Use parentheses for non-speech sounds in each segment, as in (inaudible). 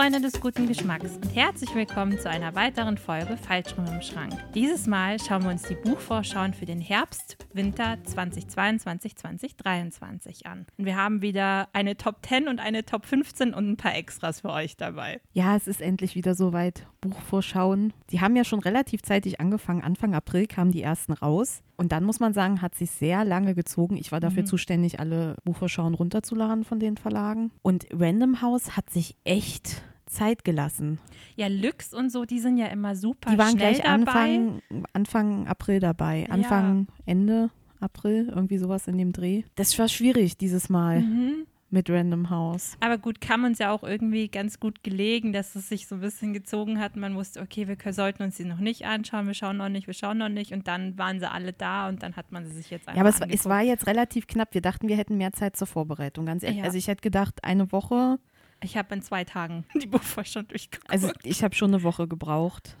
Freunde des guten Geschmacks und herzlich willkommen zu einer weiteren Folge Falschrum im Schrank. Dieses Mal schauen wir uns die Buchvorschauen für den Herbst, Winter 2022, 2023 an. Und wir haben wieder eine Top 10 und eine Top 15 und ein paar Extras für euch dabei. Ja, es ist endlich wieder soweit. Buchvorschauen. Die haben ja schon relativ zeitig angefangen. Anfang April kamen die ersten raus. Und dann muss man sagen, hat sich sehr lange gezogen. Ich war dafür mhm. zuständig, alle Buchvorschauen runterzuladen von den Verlagen. Und Random House hat sich echt Zeit gelassen. Ja, Lux und so, die sind ja immer super Die waren gleich Anfang, Anfang April dabei. Anfang, ja. Ende April, irgendwie sowas in dem Dreh. Das war schwierig dieses Mal. Mhm mit Random House. Aber gut, kam uns ja auch irgendwie ganz gut gelegen, dass es sich so ein bisschen gezogen hat. Man wusste, okay, wir sollten uns sie noch nicht anschauen, wir schauen noch nicht, wir schauen noch nicht. Und dann waren sie alle da und dann hat man sie sich jetzt einfach Ja, aber es, es war jetzt relativ knapp. Wir dachten, wir hätten mehr Zeit zur Vorbereitung. Ganz ehrlich. Ja. Also ich hätte gedacht, eine Woche ich habe in zwei Tagen (laughs) die Buchvorschau durchgeguckt. Also ich habe schon eine Woche gebraucht.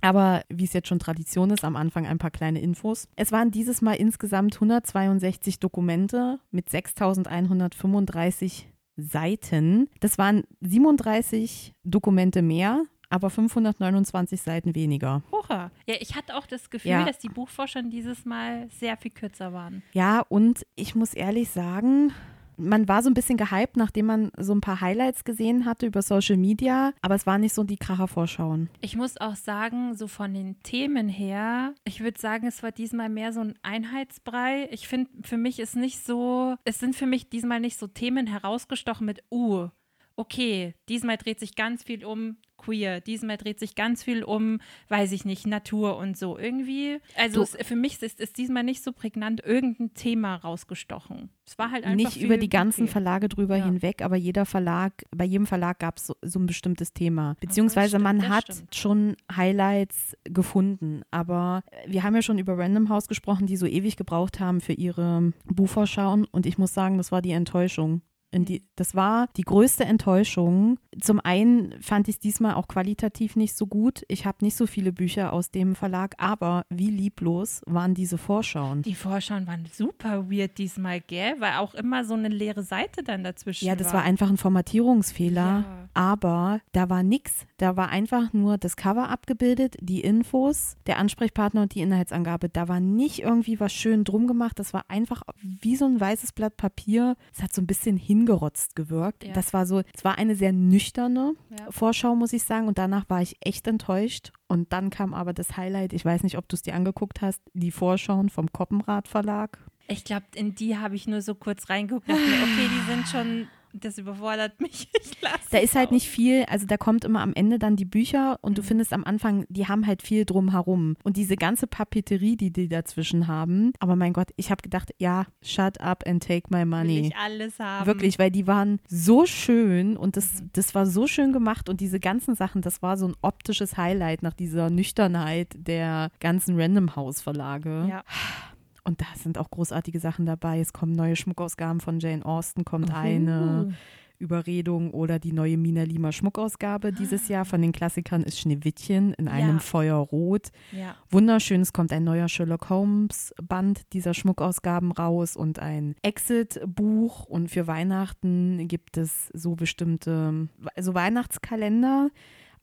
Aber wie es jetzt schon Tradition ist, am Anfang ein paar kleine Infos. Es waren dieses Mal insgesamt 162 Dokumente mit 6135 Seiten. Das waren 37 Dokumente mehr aber 529 Seiten weniger. Oha. Ja, ich hatte auch das Gefühl, ja. dass die Buchvorschau dieses Mal sehr viel kürzer waren. Ja, und ich muss ehrlich sagen, man war so ein bisschen gehypt, nachdem man so ein paar Highlights gesehen hatte über Social Media, aber es war nicht so die Kracher-Vorschauen. Ich muss auch sagen, so von den Themen her, ich würde sagen, es war diesmal mehr so ein Einheitsbrei. Ich finde, für mich ist nicht so, es sind für mich diesmal nicht so Themen herausgestochen mit, uh, okay, diesmal dreht sich ganz viel um queer. Diesmal dreht sich ganz viel um, weiß ich nicht, Natur und so. Irgendwie, also es, für mich ist, ist diesmal nicht so prägnant irgendein Thema rausgestochen. Es war halt einfach nicht über die ganzen Verlage drüber ja. hinweg, aber jeder Verlag, bei jedem Verlag gab es so, so, ein bestimmtes Thema. Beziehungsweise stimmt, man hat stimmt. schon Highlights gefunden, aber wir haben ja schon über Random House gesprochen, die so ewig gebraucht haben für ihre Buchvorschauen und ich muss sagen, das war die Enttäuschung. Die, mhm. das war die größte Enttäuschung. Zum einen fand ich es diesmal auch qualitativ nicht so gut. Ich habe nicht so viele Bücher aus dem Verlag, aber wie lieblos waren diese Vorschauen. Die Vorschauen waren super weird diesmal, gell? Weil auch immer so eine leere Seite dann dazwischen Ja, das war, war einfach ein Formatierungsfehler. Ja. Aber da war nichts. Da war einfach nur das Cover abgebildet, die Infos, der Ansprechpartner und die Inhaltsangabe. Da war nicht irgendwie was schön drum gemacht. Das war einfach wie so ein weißes Blatt Papier. Es hat so ein bisschen hingegangen hingerotzt gewirkt. Ja. Das war so, es war eine sehr nüchterne ja. Vorschau, muss ich sagen. Und danach war ich echt enttäuscht. Und dann kam aber das Highlight, ich weiß nicht, ob du es dir angeguckt hast, die Vorschauen vom Koppenrad Verlag. Ich glaube, in die habe ich nur so kurz reingeguckt. Dachte okay, die sind schon das überfordert mich. (laughs) Ich lasse da ist halt nicht viel, also da kommt immer am Ende dann die Bücher und mhm. du findest am Anfang, die haben halt viel drumherum. Und diese ganze Papeterie, die die dazwischen haben. Aber mein Gott, ich habe gedacht, ja, shut up and take my money. Will ich alles haben. Wirklich, weil die waren so schön und das, mhm. das war so schön gemacht und diese ganzen Sachen, das war so ein optisches Highlight nach dieser Nüchternheit der ganzen Random House Verlage. Ja. (sighs) Und da sind auch großartige Sachen dabei. Es kommen neue Schmuckausgaben von Jane Austen, kommt Uhu. eine Überredung oder die neue Mina Lima Schmuckausgabe dieses Jahr von den Klassikern ist Schneewittchen in einem ja. Feuerrot. Ja. Wunderschön, es kommt ein neuer Sherlock Holmes Band dieser Schmuckausgaben raus und ein Exit-Buch und für Weihnachten gibt es so bestimmte, also Weihnachtskalender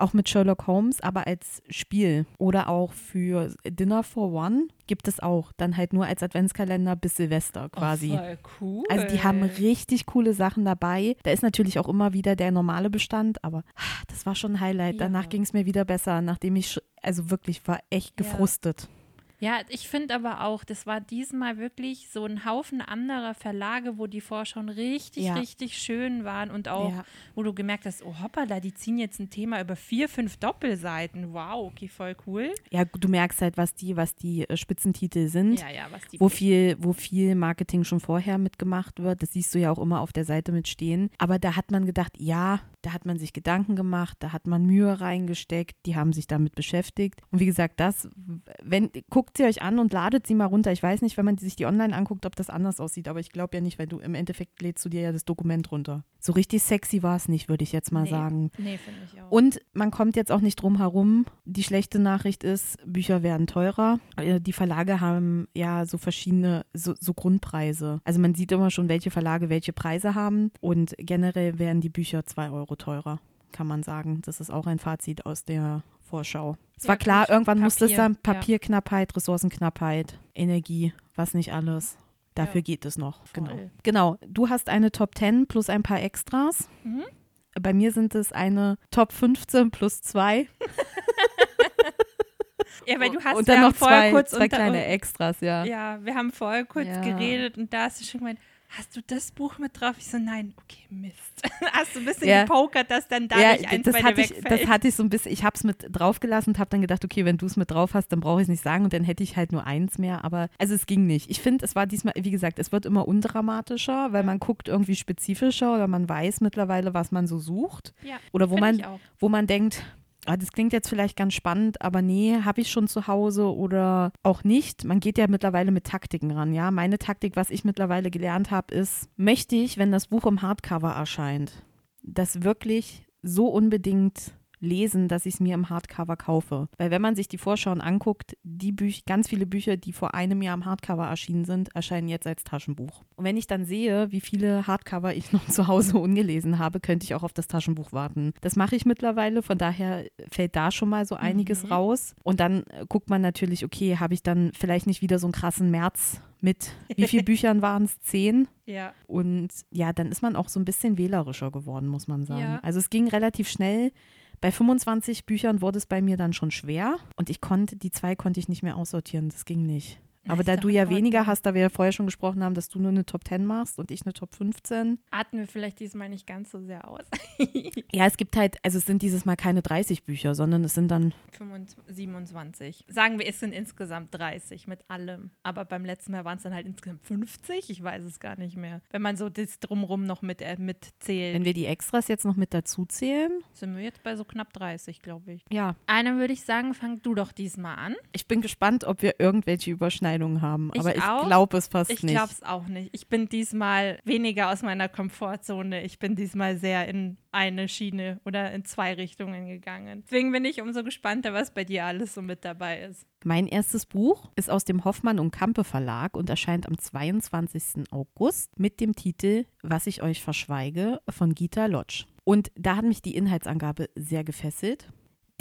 auch mit Sherlock Holmes, aber als Spiel. Oder auch für Dinner for One gibt es auch. Dann halt nur als Adventskalender bis Silvester quasi. Oh, voll cool. Also die haben richtig coole Sachen dabei. Da ist natürlich auch immer wieder der normale Bestand, aber das war schon ein Highlight. Ja. Danach ging es mir wieder besser, nachdem ich, also wirklich war echt gefrustet. Ja. Ja, ich finde aber auch, das war diesmal wirklich so ein Haufen anderer Verlage, wo die Vorschauen richtig, ja. richtig schön waren und auch, ja. wo du gemerkt hast, oh hoppala, die ziehen jetzt ein Thema über vier, fünf Doppelseiten. Wow, okay, voll cool. Ja, du merkst halt, was die, was die äh, Spitzentitel sind. Ja, ja, was die wo viel, wo viel Marketing schon vorher mitgemacht wird. Das siehst du ja auch immer auf der Seite mit stehen. Aber da hat man gedacht, ja, da hat man sich Gedanken gemacht, da hat man Mühe reingesteckt, die haben sich damit beschäftigt. Und wie gesagt, das, wenn, guckt sie euch an und ladet sie mal runter. Ich weiß nicht, wenn man sich die online anguckt, ob das anders aussieht, aber ich glaube ja nicht, weil du im Endeffekt lädst du dir ja das Dokument runter. So richtig sexy war es nicht, würde ich jetzt mal nee. sagen. Nee, finde ich auch. Und man kommt jetzt auch nicht drum herum. Die schlechte Nachricht ist, Bücher werden teurer. Äh, die Verlage haben ja so verschiedene, so, so Grundpreise. Also man sieht immer schon, welche Verlage welche Preise haben und generell werden die Bücher zwei Euro Euro teurer kann man sagen. Das ist auch ein Fazit aus der Vorschau. Es war klar, irgendwann Papier, musste es dann Papierknappheit. Ressourcenknappheit, Energie, was nicht alles. Dafür ja. geht es noch. Genau. Genau. Du hast eine Top 10 plus ein paar Extras. Mhm. Bei mir sind es eine Top 15 plus zwei. (laughs) Ja, weil du hast und dann noch zwei, kurz zwei kleine Extras, ja. Ja, wir haben vorher kurz ja. geredet und da hast du schon gemeint, hast du das Buch mit drauf? Ich so, nein, okay, Mist. (laughs) hast du ein bisschen ja. gepokert, dass dann da ja, nicht eins das hatte ich, Das hatte ich so ein bisschen, ich habe es mit draufgelassen und habe dann gedacht, okay, wenn du es mit drauf hast, dann brauche ich es nicht sagen und dann hätte ich halt nur eins mehr, aber also es ging nicht. Ich finde, es war diesmal, wie gesagt, es wird immer undramatischer, weil man guckt irgendwie spezifischer oder man weiß mittlerweile, was man so sucht. Ja, oder wo man, wo man denkt, ah, das klingt jetzt vielleicht ganz spannend, aber nee, habe ich schon zu Hause oder auch nicht. Man geht ja mittlerweile mit Taktiken ran, ja. Meine Taktik, was ich mittlerweile gelernt habe, ist, möchte ich, wenn das Buch im Hardcover erscheint, das wirklich so unbedingt lesen, dass ich es mir im Hardcover kaufe. Weil wenn man sich die Vorschauen anguckt, die Bücher, ganz viele Bücher, die vor einem Jahr im Hardcover erschienen sind, erscheinen jetzt als Taschenbuch. Und wenn ich dann sehe, wie viele Hardcover ich (laughs) noch zu Hause ungelesen habe, könnte ich auch auf das Taschenbuch warten. Das mache ich mittlerweile, von daher fällt da schon mal so einiges mhm. raus. Und dann äh, guckt man natürlich, okay, habe ich dann vielleicht nicht wieder so einen krassen März mit, wie viele (laughs) Büchern waren es? Zehn? Ja. Und ja, dann ist man auch so ein bisschen wählerischer geworden, muss man sagen. Ja. Also es ging relativ schnell. Bei 25 Büchern wurde es bei mir dann schon schwer und ich konnte, die zwei konnte ich nicht mehr aussortieren. Das ging nicht. Aber da du ja weniger hast, da wir ja vorher schon gesprochen haben, dass du nur eine Top 10 machst und ich eine Top 15. Atmen wir vielleicht diesmal nicht ganz so sehr aus. (laughs) ja, es gibt halt, also es sind dieses Mal keine 30 Bücher, sondern es sind dann 25, 27. Sagen wir, es sind insgesamt 30 mit allem. Aber beim letzten Mal waren es dann halt insgesamt 50. Ich weiß es gar nicht mehr. Wenn man so das drumrum noch mit, äh, mitzählt. Wenn wir die Extras jetzt noch mit dazu zählen. Sind wir jetzt bei so knapp 30, glaube ich. Ja. Einer würde ich sagen, fang du doch diesmal an. Ich bin gespannt, ob wir irgendwelche Überschneidungen Überschneidungen haben. Aber ich, ich glaube es fast ich nicht. Ich glaube es auch nicht. Ich bin diesmal weniger aus meiner Komfortzone. Ich bin diesmal sehr in eine Schiene oder in zwei Richtungen gegangen. Deswegen bin ich umso gespannter, was bei dir alles so mit dabei ist. Mein erstes Buch ist aus dem Hoffmann und Kampe Verlag und erscheint am 22. August mit dem Titel Was ich euch verschweige von Gita Lodge. Und da hat mich die Inhaltsangabe sehr gefesselt.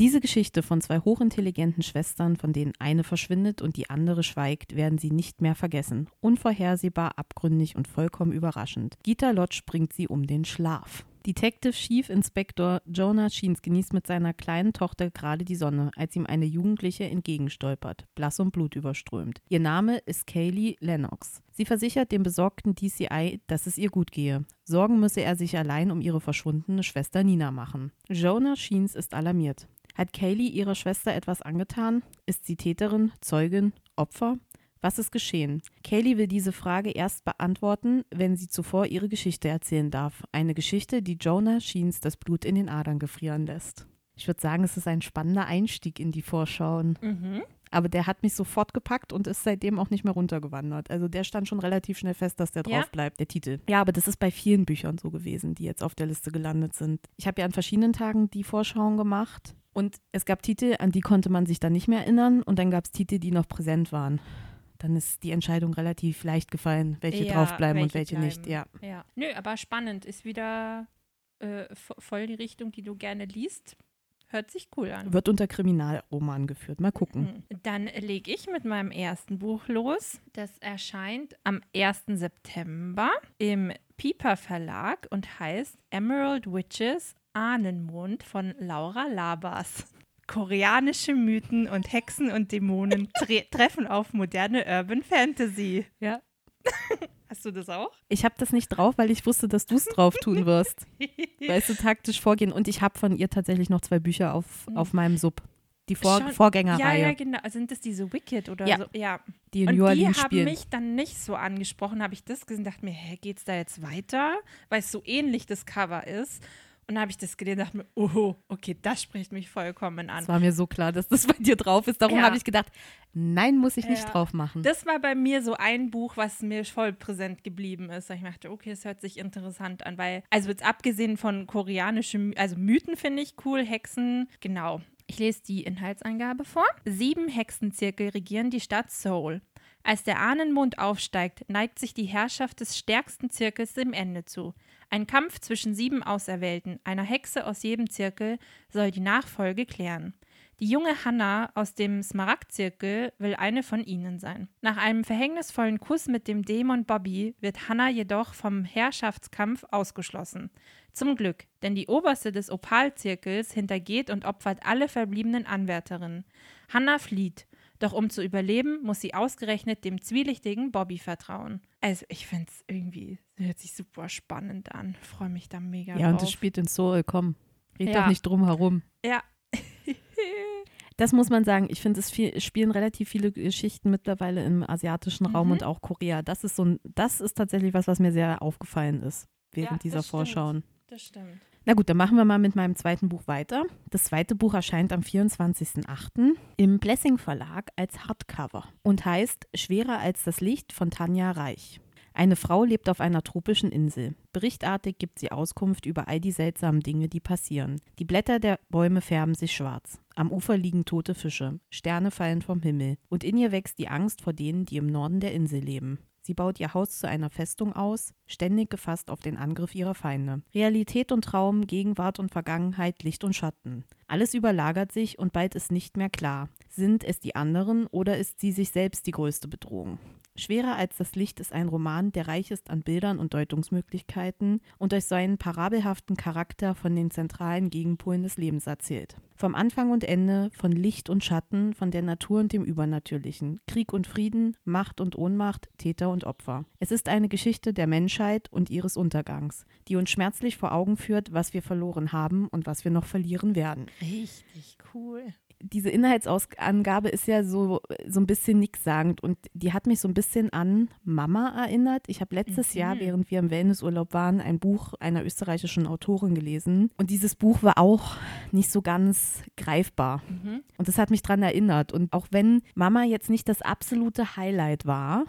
Diese Geschichte von zwei hochintelligenten Schwestern, von denen eine verschwindet und die andere schweigt, werden sie nicht mehr vergessen. Unvorhersehbar, abgründig und vollkommen überraschend. Gita Lodge bringt sie um den Schlaf. Detective Chief Inspector Jonah Sheens genießt mit seiner kleinen Tochter gerade die Sonne, als ihm eine Jugendliche entgegenstolpert, blass und blutüberströmt. Ihr Name ist Kaylee Lennox. Sie versichert dem besorgten DCI, dass es ihr gut gehe. Sorgen müsse er sich allein um ihre verschwundene Schwester Nina machen. Jonah Sheens ist alarmiert. Hat Kaylee ihrer Schwester etwas angetan? Ist sie Täterin, Zeugin, Opfer? Was ist geschehen? Kaylee will diese Frage erst beantworten, wenn sie zuvor ihre Geschichte erzählen darf. Eine Geschichte, die Jonah Sheens das Blut in den Adern gefrieren lässt. Ich würde sagen, es ist ein spannender Einstieg in die Vorschauen. Mhm. Aber der hat mich sofort gepackt und ist seitdem auch nicht mehr runtergewandert. Also der stand schon relativ schnell fest, dass der drauf ja? bleibt, der Titel. Ja, aber das ist bei vielen Büchern so gewesen, die jetzt auf der Liste gelandet sind. Ich habe ja an verschiedenen Tagen die Vorschauen gemacht und es gab Titel, an die konnte man sich dann nicht mehr erinnern und dann gab es Titel, die noch präsent waren. Dann ist die Entscheidung relativ leicht gefallen, welche ja, draufbleiben welche und welche bleiben. nicht. Ja. ja. Nö, aber spannend. Ist wieder äh, voll die Richtung, die du gerne liest. Hört sich cool an. Wird unter Kriminalroman geführt. Mal gucken. Mhm. Dann lege ich mit meinem ersten Buch los. Das erscheint am 1. September im Piper Verlag und heißt Emerald Witches Ahnenmond von Laura Labas. Koreanische Mythen und Hexen und Dämonen (laughs) tre treffen auf moderne Urban Fantasy. Ja. (laughs) Hast du das auch? Ich habe das nicht drauf, weil ich wusste, dass du es drauf tun wirst. (laughs) weißt du, taktisch vorgehen. Und ich habe von ihr tatsächlich noch zwei Bücher auf, mhm. auf meinem Sub. Die Vor Schon, Vorgängerreihe. Ja, ja, genau. Sind das diese Wicked oder ja. so? Ja. Die in und New Orleans die haben mich dann nicht so angesprochen, habe ich das gesehen, dachte mir, hä, geht's da jetzt weiter? Weil es so ähnlich das Cover ist. Und dann habe ich das gelesen und dachte mir, oh, okay, das spricht mich vollkommen an. Es war mir so klar, dass das bei dir drauf ist. Darum ja. habe ich gedacht, nein, muss ich nicht drauf machen. Das war bei mir so ein Buch, was mir voll präsent geblieben ist. Ich dachte, okay, es hört sich interessant an, weil, also jetzt abgesehen von koreanischen, also Mythen finde ich cool, Hexen, genau. Ich lese die Inhaltsangabe vor. Sieben Hexenzirkel regieren die Stadt Seoul. Als der Ahnenmond aufsteigt, neigt sich die Herrschaft des stärksten Zirkels dem Ende zu. Ein Kampf zwischen sieben Auserwählten, einer Hexe aus jedem Zirkel, soll die Nachfolge klären. Die junge Hannah aus dem Smaragdzirkel will eine von ihnen sein. Nach einem verhängnisvollen Kuss mit dem Dämon Bobby wird Hannah jedoch vom Herrschaftskampf ausgeschlossen. Zum Glück, denn die Oberste des Opalzirkels hintergeht und opfert alle verbliebenen Anwärterinnen. Hannah flieht, doch um zu überleben, muss sie ausgerechnet dem zwielichtigen Bobby vertrauen. Also ich finde es irgendwie, hört sich super spannend an. Freue mich da mega Ja, drauf. und das spielt in Seoul, komm. Red Ja. doch nicht drum herum. Ja. (laughs) Das muss man sagen. Ich finde, es viel, es spielen relativ viele Geschichten mittlerweile im asiatischen Raum Mhm. und auch Korea. Das ist so ein, das ist tatsächlich was, was mir sehr aufgefallen ist während Ja, dieser das stimmt. Vorschauen. Das stimmt. Na gut, dann machen wir mal mit meinem zweiten Buch weiter. Das zweite Buch erscheint am 24.08. im Blessing Verlag als Hardcover und heißt Schwerer als das Licht von Tanja Reich. Eine Frau lebt auf einer tropischen Insel. Berichtartig gibt sie Auskunft über all die seltsamen Dinge, die passieren. Die Blätter der Bäume färben sich schwarz. Am Ufer liegen tote Fische. Sterne fallen vom Himmel. Und in ihr wächst die Angst vor denen, die im Norden der Insel leben. Sie baut ihr Haus zu einer Festung aus, ständig gefasst auf den Angriff ihrer Feinde. Realität und Traum, Gegenwart und Vergangenheit, Licht und Schatten. Alles überlagert sich und bald ist nicht mehr klar. Sind es die anderen oder ist sie sich selbst die größte Bedrohung? Schwerer als das Licht ist ein Roman, der reich ist an Bildern und Deutungsmöglichkeiten und durch seinen parabelhaften Charakter von den zentralen Gegenpolen des Lebens erzählt. Vom Anfang und Ende, von Licht und Schatten, von der Natur und dem Übernatürlichen, Krieg und Frieden, Macht und Ohnmacht, Täter und Opfer. Es ist eine Geschichte der Menschheit und ihres Untergangs, die uns schmerzlich vor Augen führt, was wir verloren haben und was wir noch verlieren werden Richtig cool. Diese Inhaltsangabe ist ja so, so ein bisschen nichtssagend und die hat mich so ein bisschen an Mama erinnert. Ich habe letztes Mhm. Jahr, während wir im Wellnessurlaub waren, ein Buch einer österreichischen Autorin gelesen und dieses Buch war auch nicht so ganz greifbar. Mhm. Und das hat mich dran erinnert. Und auch wenn Mama jetzt nicht das absolute Highlight war,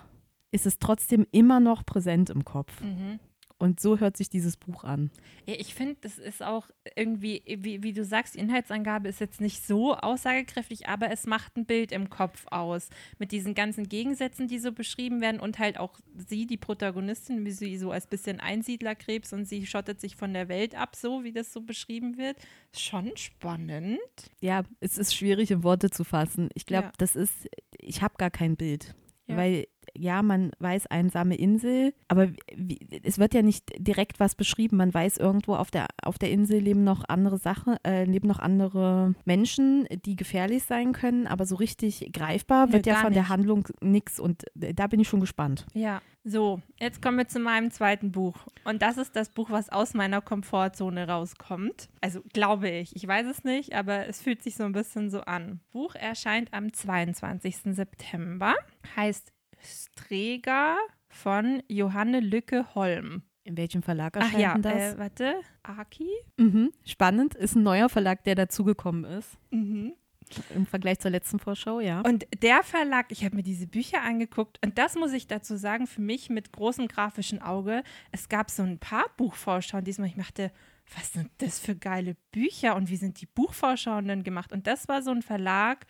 ist es trotzdem immer noch präsent im Kopf. Mhm. Und so hört sich dieses Buch an. Ich finde, das ist auch irgendwie, wie, wie du sagst, die Inhaltsangabe ist jetzt nicht so aussagekräftig, aber es macht ein Bild im Kopf aus. Mit diesen ganzen Gegensätzen, die so beschrieben werden und halt auch sie, die Protagonistin, wie sie so als bisschen Einsiedlerkrebs und sie schottet sich von der Welt ab, so wie das so beschrieben wird. Schon spannend. Ja, es ist schwierig in Worte zu fassen. Ich glaube, Ja. das ist, ich habe gar kein Bild. Ja. Weil, ja, man weiß einsame Insel, aber wie, es wird ja nicht direkt was beschrieben. Man weiß irgendwo auf der, auf der Insel leben noch andere Sachen, äh, leben noch andere Menschen, die gefährlich sein können, aber so richtig greifbar wird ja gar von der nicht. Handlung nichts und äh, da bin ich schon gespannt. Ja, so, jetzt kommen wir zu meinem zweiten Buch. Und das ist das Buch, was aus meiner Komfortzone rauskommt. Also glaube ich. Ich weiß es nicht, aber es fühlt sich so ein bisschen so an. Buch erscheint am 22. September. Heißt Strega von Johanne Lücke-Holm. In welchem Verlag Ach erscheint ja, denn das? äh, warte. Aki? mhm. Spannend, ist ein neuer Verlag, der dazugekommen ist. Mhm. Im Vergleich zur letzten Vorschau, ja. Und der Verlag, ich habe mir diese Bücher angeguckt und das muss ich dazu sagen, für mich mit großem grafischen Auge, es gab so ein paar Buchvorschauen diesmal. Ich dachte, was sind das für geile Bücher und wie sind die Buchvorschauen denn gemacht? Und das war so ein Verlag,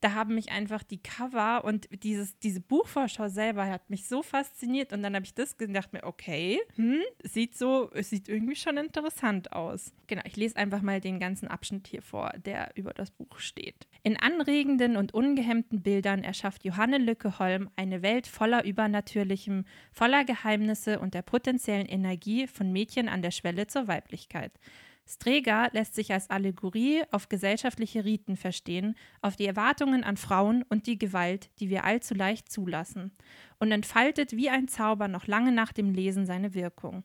da haben mich einfach die Cover und dieses, diese Buchvorschau selber hat mich so fasziniert und dann habe ich das gedacht mir, okay, hm, sieht so, es sieht irgendwie schon interessant aus. Genau, ich lese einfach mal den ganzen Abschnitt hier vor, der über das Buch steht. In anregenden und ungehemmten Bildern erschafft Johanne Lücke-Holm eine Welt voller Übernatürlichem, voller Geheimnisse und der potenziellen Energie von Mädchen an der Schwelle zur Weiblichkeit. Strega lässt sich als Allegorie auf gesellschaftliche Riten verstehen, auf die Erwartungen an Frauen und die Gewalt, die wir allzu leicht zulassen, und entfaltet wie ein Zauber noch lange nach dem Lesen seine Wirkung.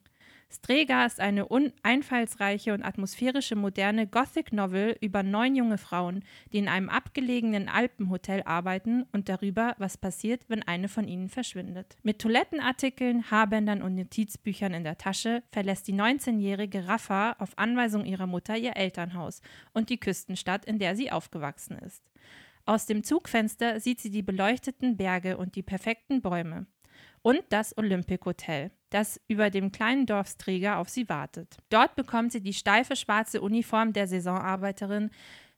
Strega ist eine einfallsreiche und atmosphärische moderne Gothic Novel über neun junge Frauen, die in einem abgelegenen Alpenhotel arbeiten und darüber, was passiert, wenn eine von ihnen verschwindet. Mit Toilettenartikeln, Haarbändern und Notizbüchern in der Tasche verlässt die 19-jährige Rafa auf Anweisung ihrer Mutter ihr Elternhaus und die Küstenstadt, in der sie aufgewachsen ist. Aus dem Zugfenster sieht sie die beleuchteten Berge und die perfekten Bäume. Und das Olympic Hotel, das über dem kleinen Dorfsträger auf sie wartet. Dort bekommt sie die steife schwarze Uniform der Saisonarbeiterin,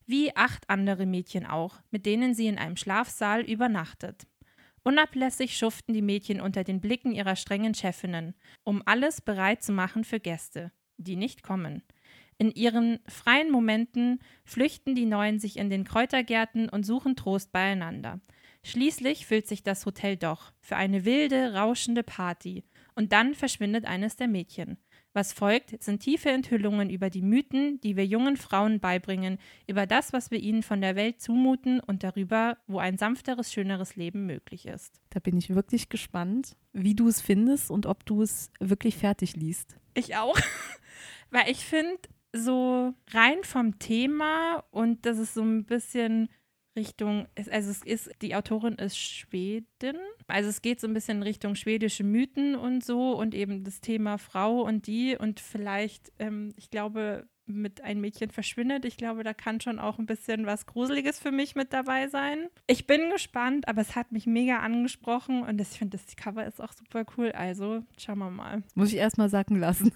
wie acht andere Mädchen auch, mit denen sie in einem Schlafsaal übernachtet. Unablässig schuften die Mädchen unter den Blicken ihrer strengen Chefinnen, um alles bereit zu machen für Gäste, die nicht kommen. In ihren freien Momenten flüchten die Neuen sich in den Kräutergärten und suchen Trost beieinander. Schließlich füllt sich das Hotel doch für eine wilde, rauschende Party, und dann verschwindet eines der Mädchen. Was folgt, sind tiefe Enthüllungen über die Mythen, die wir jungen Frauen beibringen, über das, was wir ihnen von der Welt zumuten und darüber, wo ein sanfteres, schöneres Leben möglich ist. Da bin ich wirklich gespannt, wie du es findest und ob du es wirklich fertig liest. Ich auch. (laughs) Weil ich finde, so rein vom Thema und das ist so ein bisschen Richtung, also es ist, die Autorin ist Schwedin, also es geht so ein bisschen Richtung schwedische Mythen und so und eben das Thema Frau und die und vielleicht, ähm, ich glaube, mit ein Mädchen verschwindet. Ich glaube, da kann schon auch ein bisschen was Gruseliges für mich mit dabei sein. Ich bin gespannt, aber es hat mich mega angesprochen und ich finde, das Cover ist auch super cool. Also schauen wir mal. Muss ich erst mal sacken lassen.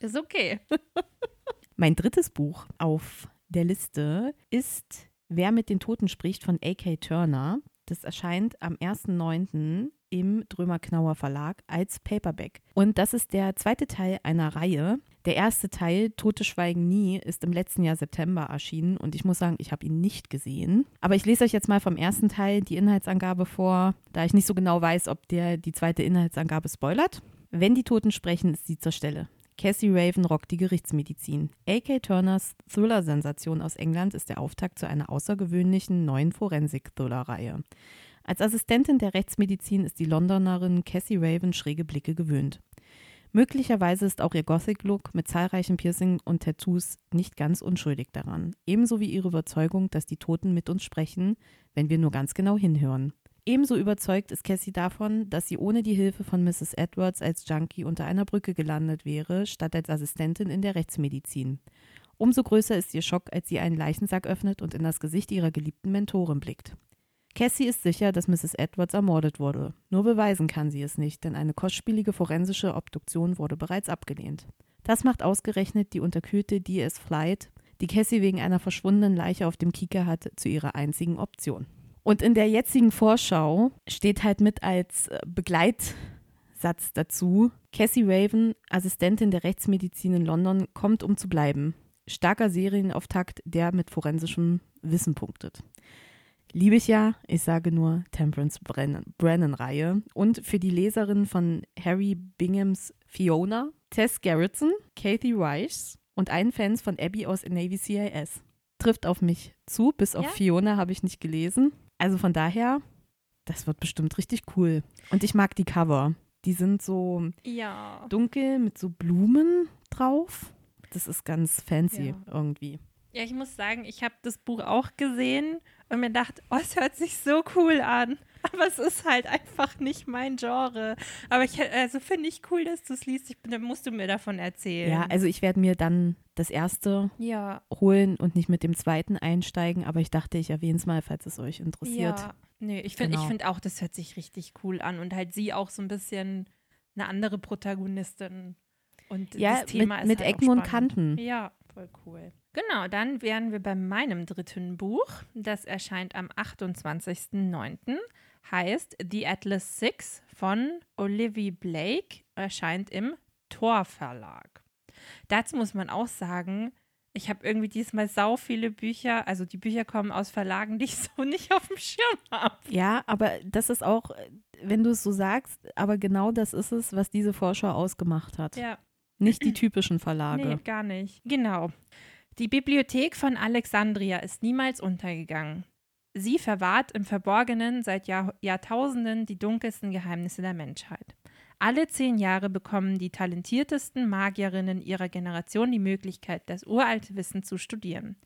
Ist okay. (laughs) mein drittes Buch auf der Liste ist Wer mit den Toten spricht von A.K. Turner. Das erscheint am 1.9. im Drömer-Knauer Verlag als Paperback. Und das ist der zweite Teil einer Reihe. Der erste Teil, Tote Schweigen nie, ist im letzten Jahr September erschienen und ich muss sagen, ich habe ihn nicht gesehen. Aber ich lese euch jetzt mal vom ersten Teil die Inhaltsangabe vor, da ich nicht so genau weiß, ob der die zweite Inhaltsangabe spoilert. Wenn die Toten sprechen, ist sie zur Stelle. Cassie Raven rockt die Gerichtsmedizin. A.K. Turners Thriller-Sensation aus England ist der Auftakt zu einer außergewöhnlichen neuen Forensik-Thriller-Reihe. Als Assistentin der Rechtsmedizin ist die Londonerin Cassie Raven schräge Blicke gewöhnt. Möglicherweise ist auch ihr Gothic-Look mit zahlreichen Piercings und Tattoos nicht ganz unschuldig daran, ebenso wie ihre Überzeugung, dass die Toten mit uns sprechen, wenn wir nur ganz genau hinhören. Ebenso überzeugt ist Cassie davon, dass sie ohne die Hilfe von Mrs. Edwards als Junkie unter einer Brücke gelandet wäre, statt als Assistentin in der Rechtsmedizin. Umso größer ist ihr Schock, als sie einen Leichensack öffnet und in das Gesicht ihrer geliebten Mentorin blickt. Cassie ist sicher, dass Mrs. Edwards ermordet wurde. Nur beweisen kann sie es nicht, denn eine kostspielige forensische Obduktion wurde bereits abgelehnt. Das macht ausgerechnet die unterkühlte DS Flight, die Cassie wegen einer verschwundenen Leiche auf dem Kieker hat, zu ihrer einzigen Option. Und in der jetzigen Vorschau steht halt mit als äh, Begleitsatz dazu, Cassie Raven, Assistentin der Rechtsmedizin in London, kommt, um zu bleiben. Starker Serienauftakt, der mit forensischem Wissen punktet. Liebe ich ja, ich sage nur Temperance Brennan-Reihe. Und für die Leserin von Harry Binghams Fiona, Tess Gerritsen, Kathy Rice und allen Fans von Abby aus Navy CIS. Trifft auf mich zu, bis auf ja? Fiona habe ich nicht gelesen. Also von daher, das wird bestimmt richtig cool. Und ich mag die Cover. Die sind so ja. dunkel mit so Blumen drauf. Das ist ganz fancy ja. irgendwie. Ja, ich muss sagen, ich habe das Buch auch gesehen und mir gedacht, oh, es hört sich so cool an. Aber es ist halt einfach nicht mein Genre. Aber ich also finde ich cool, dass du es liest. Ich, dann musst du mir davon erzählen. Ja, also ich werde mir dann das erste ja. holen und nicht mit dem zweiten einsteigen. Aber ich dachte, ich erwähne es mal, falls es euch interessiert. Ja, nee, ich finde genau. find auch, das hört sich richtig cool an. Und halt sie auch so ein bisschen eine andere Protagonistin. Und ja, das Thema mit, ist mit halt Ecken und Kanten. Ja, voll cool. Genau, dann wären wir bei meinem dritten Buch. Das erscheint am 28.09. Heißt The Atlas Six von Olivia Blake, erscheint im Tor Verlag. Dazu muss man auch sagen, ich habe irgendwie diesmal sau viele Bücher, also die Bücher kommen aus Verlagen, die ich (laughs) so nicht auf dem Schirm habe. Ja, aber das ist auch, wenn du es so sagst, aber genau das ist es, was diese Vorschau ausgemacht hat. Ja. Nicht die typischen Verlage. Nee, gar nicht. Genau. Die Bibliothek von Alexandria ist niemals untergegangen. Sie verwahrt im Verborgenen seit Jahr Jahrtausenden die dunkelsten Geheimnisse der Menschheit. Alle zehn Jahre bekommen die talentiertesten Magierinnen ihrer Generation die Möglichkeit, das uralte Wissen zu studieren.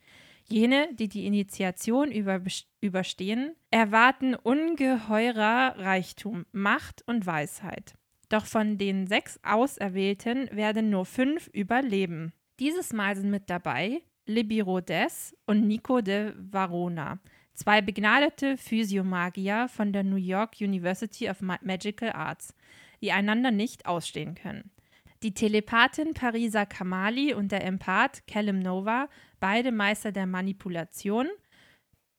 Jene, die die Initiation über, überstehen, erwarten ungeheurer Reichtum, Macht und Weisheit. Doch von den sechs Auserwählten werden nur fünf überleben. Dieses Mal sind mit dabei Libby Rhodes und Nico de Varona, zwei begnadete Physiomagier von der New York University of Magical Arts, die einander nicht ausstehen können. Die Telepathin Parisa Kamali und der Empath Callum Nova, beide Meister der Manipulation,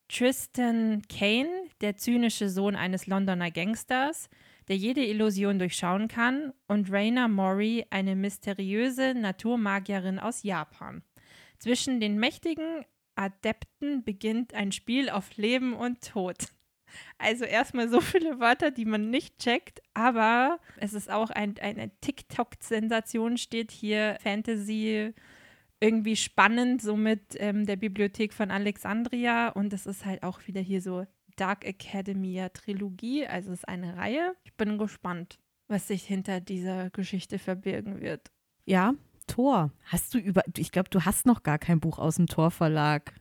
Tristan Kane, der zynische Sohn eines Londoner Gangsters, der jede Illusion durchschauen kann, und Raina Mori, eine mysteriöse Naturmagierin aus Japan. Zwischen den mächtigen Adepten beginnt ein Spiel auf Leben und Tod. Also erstmal so viele Wörter, die man nicht checkt, aber es ist auch ein, eine TikTok-Sensation, steht hier Fantasy irgendwie spannend, so mit ähm, der Bibliothek von Alexandria und es ist halt auch wieder hier so Dark Academia Trilogie, also es ist eine Reihe. Ich bin gespannt, was sich hinter dieser Geschichte verbirgen wird. Ja, Tor. Hast du über, ich glaube, du hast noch gar kein Buch aus dem Tor Verlag.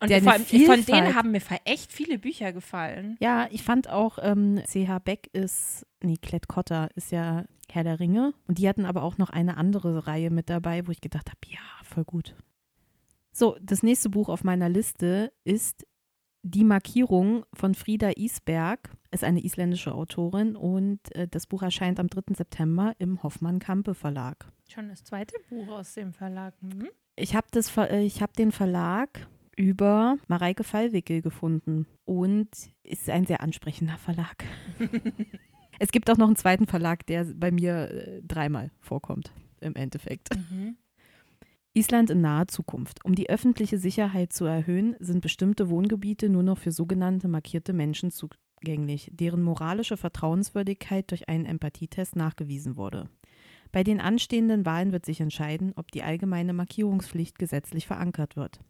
Und vor allem, von denen haben mir echt viele Bücher gefallen. Ja, ich fand auch, ähm, C.H. Beck ist, nee, Klett Cotta ist ja Herr der Ringe. Und die hatten aber auch noch eine andere Reihe mit dabei, wo ich gedacht habe, ja, voll gut. So, das nächste Buch auf meiner Liste ist Die Markierung von Frieda Isberg, ist eine isländische Autorin und äh, das Buch erscheint am 3. September im Hoffmann Kampe Verlag. Schon das zweite Buch aus dem Verlag. Mhm. Ich habe äh, hab den Verlag über Mareike Fallwickel gefunden und ist ein sehr ansprechender Verlag. (laughs) es gibt auch noch einen zweiten Verlag, der bei mir äh, dreimal vorkommt im Endeffekt. Mhm. Island in naher Zukunft. Um die öffentliche Sicherheit zu erhöhen, sind bestimmte Wohngebiete nur noch für sogenannte markierte Menschen zugänglich, deren moralische Vertrauenswürdigkeit durch einen Empathietest nachgewiesen wurde. Bei den anstehenden Wahlen wird sich entscheiden, ob die allgemeine Markierungspflicht gesetzlich verankert wird.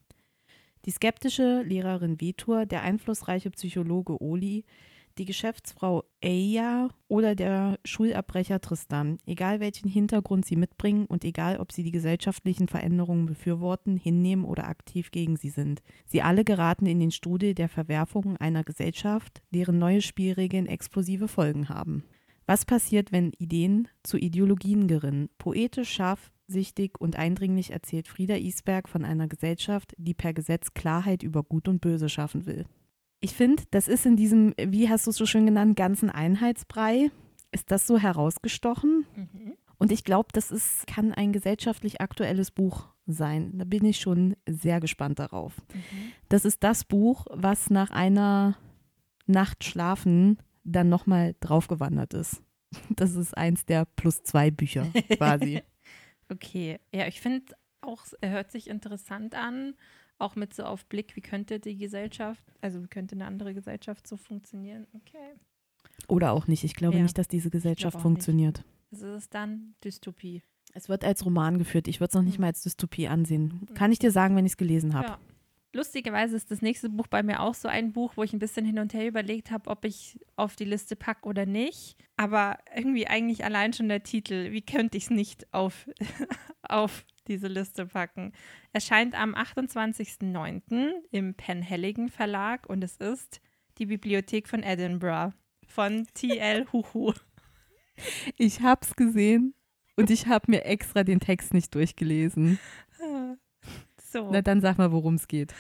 Die skeptische Lehrerin Vitor, der einflussreiche Psychologe Oli, die Geschäftsfrau Eya oder der Schulabbrecher Tristan, egal welchen Hintergrund sie mitbringen und egal ob sie die gesellschaftlichen Veränderungen befürworten, hinnehmen oder aktiv gegen sie sind. Sie alle geraten in den Strudel der Verwerfungen einer Gesellschaft, deren neue Spielregeln explosive Folgen haben. Was passiert, wenn Ideen zu Ideologien gerinnen? Poetisch, scharf, sichtig und eindringlich erzählt Frieda Isberg von einer Gesellschaft, die per Gesetz Klarheit über Gut und Böse schaffen will. Ich finde, das ist in diesem, wie hast du es so schön genannt, ganzen Einheitsbrei, ist das so herausgestochen. Mhm. Und ich glaube, das ist, kann ein gesellschaftlich aktuelles Buch sein. Da bin ich schon sehr gespannt darauf. Mhm. Das ist das Buch, was nach einer Nacht schlafen dann nochmal draufgewandert ist. Das ist eins der plus zwei Bücher quasi. (laughs) Okay, ja, ich finde auch, er hört sich interessant an, auch mit so auf Blick, wie könnte die Gesellschaft, also wie könnte eine andere Gesellschaft so funktionieren? Okay. Oder auch nicht. Ich glaube ja. nicht, dass diese Gesellschaft funktioniert. Nicht. Also ist es dann Dystopie. Es wird als Roman geführt. Ich würde es noch nicht hm. mal als Dystopie ansehen. Kann ich dir sagen, wenn ich es gelesen habe. Ja. Lustigerweise ist das nächste Buch bei mir auch so ein Buch, wo ich ein bisschen hin und her überlegt habe, ob ich auf die Liste packe oder nicht. Aber irgendwie eigentlich allein schon der Titel, wie könnte ich es nicht auf, (laughs) auf diese Liste packen? Erscheint am 28.09. im Penhaligon Verlag und es ist die Bibliothek von Edinburgh von T.L. Huhu. (laughs) Ich habe es gesehen und ich habe mir extra den Text nicht durchgelesen. (laughs) So. Na, dann sag mal, worum es geht.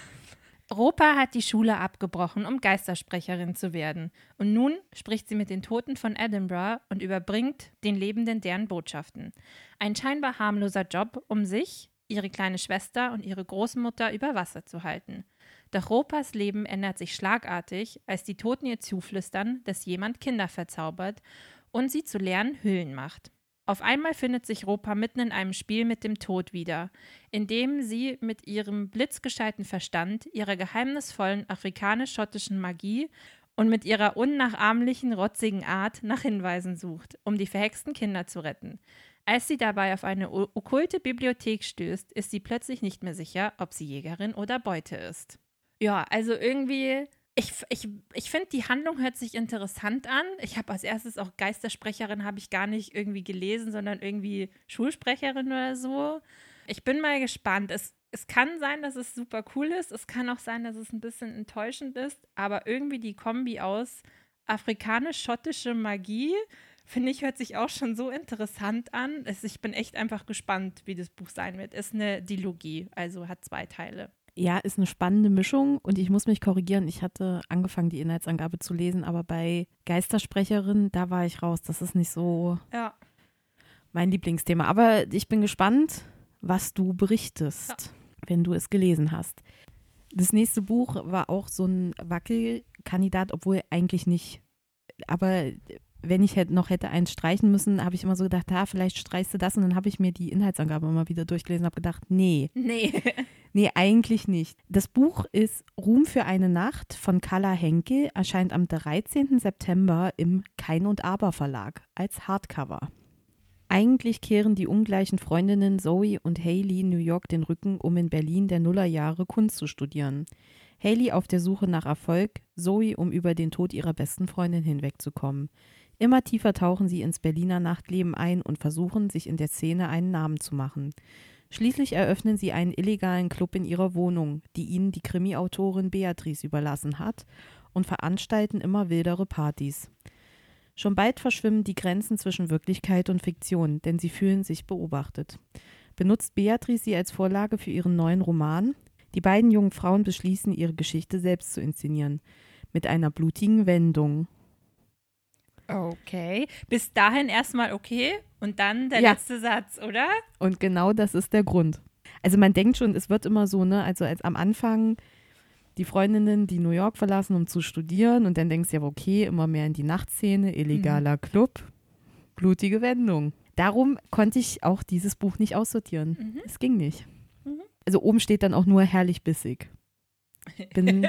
Ropa hat die Schule abgebrochen, um Geistersprecherin zu werden. Und nun spricht sie mit den Toten von Edinburgh und überbringt den Lebenden deren Botschaften. Ein scheinbar harmloser Job, um sich, ihre kleine Schwester und ihre Großmutter über Wasser zu halten. Doch Ropas Leben ändert sich schlagartig, als die Toten ihr zuflüstern, dass jemand Kinder verzaubert und sie zu leeren Hüllen macht. Auf einmal findet sich Ropa mitten in einem Spiel mit dem Tod wieder, in dem sie mit ihrem blitzgescheiten Verstand, ihrer geheimnisvollen afrikanisch-schottischen Magie und mit ihrer unnachahmlichen, rotzigen Art nach Hinweisen sucht, um die verhexten Kinder zu retten. Als sie dabei auf eine okkulte Bibliothek stößt, ist sie plötzlich nicht mehr sicher, ob sie Jägerin oder Beute ist. Ja, also irgendwie ich, ich, ich finde, die Handlung hört sich interessant an. Ich habe als erstes auch Geistersprecherin habe ich gar nicht irgendwie gelesen, sondern irgendwie Schulsprecherin oder so. Ich bin mal gespannt. Es, es kann sein, dass es super cool ist. Es kann auch sein, dass es ein bisschen enttäuschend ist. Aber irgendwie die Kombi aus afrikanisch-schottische Magie, finde ich, hört sich auch schon so interessant an. Ich bin echt einfach gespannt, wie das Buch sein wird. Ist eine Dilogie, also hat zwei Teile. Ja, ist eine spannende Mischung und ich muss mich korrigieren. Ich hatte angefangen, die Inhaltsangabe zu lesen, aber bei Geistersprecherin, da war ich raus. Das ist nicht so ja. mein Lieblingsthema. Aber ich bin gespannt, was du berichtest, ja. wenn du es gelesen hast. Das nächste Buch war auch so ein Wackelkandidat, obwohl eigentlich nicht. Aber wenn ich hätte, noch hätte eins streichen müssen, habe ich immer so gedacht, ja, vielleicht streichst du das. Und dann habe ich mir die Inhaltsangabe immer wieder durchgelesen und habe gedacht, nee. Nee. (laughs) nee, eigentlich nicht. Das Buch ist Ruhm für eine Nacht von Carla Henke, erscheint am 13. September im Kein und Aber Verlag als Hardcover. Eigentlich kehren die ungleichen Freundinnen Zoe und Haley New York den Rücken, um in Berlin der Nullerjahre Kunst zu studieren. Haley auf der Suche nach Erfolg, Zoe, um über den Tod ihrer besten Freundin hinwegzukommen. Immer tiefer tauchen sie ins Berliner Nachtleben ein und versuchen, sich in der Szene einen Namen zu machen. Schließlich eröffnen sie einen illegalen Club in ihrer Wohnung, die ihnen die Krimi-Autorin Beatrice überlassen hat, und veranstalten immer wildere Partys. Schon bald verschwimmen die Grenzen zwischen Wirklichkeit und Fiktion, denn sie fühlen sich beobachtet. Benutzt Beatrice sie als Vorlage für ihren neuen Roman? Die beiden jungen Frauen beschließen, ihre Geschichte selbst zu inszenieren. Mit einer blutigen Wendung. Okay. Bis dahin erstmal okay und dann der ja. letzte Satz, oder? Und genau das ist der Grund. Also man denkt schon, es wird immer so, ne, also als am Anfang die Freundinnen, die New York verlassen, um zu studieren und dann denkst du ja, okay, immer mehr in die Nachtszene, illegaler mhm. Club, blutige Wendung. Darum konnte ich auch dieses Buch nicht aussortieren. Mhm. Es ging nicht. Mhm. Also oben steht dann auch nur herrlich bissig. (laughs)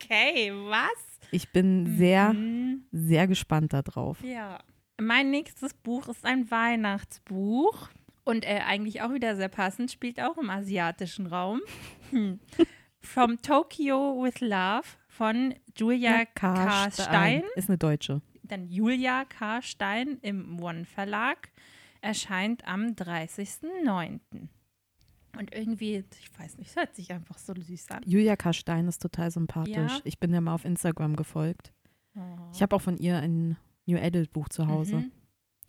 Okay, was? Ich bin sehr, mhm. sehr gespannt darauf. Ja. Mein nächstes Buch ist ein Weihnachtsbuch und äh, eigentlich auch wieder sehr passend, spielt auch im asiatischen Raum. Hm. From Tokyo with Love von Julia K. Stein. Ist eine Deutsche. Dann Julia K. Stein im One Verlag. Erscheint am 30.09. Und irgendwie, ich weiß nicht, es hört sich einfach so süß an. Julia K. Stein ist total sympathisch. Ja? Ich bin ja mal auf Instagram gefolgt. Oh. Ich habe auch von ihr ein New Adult Buch zu Hause. Mhm.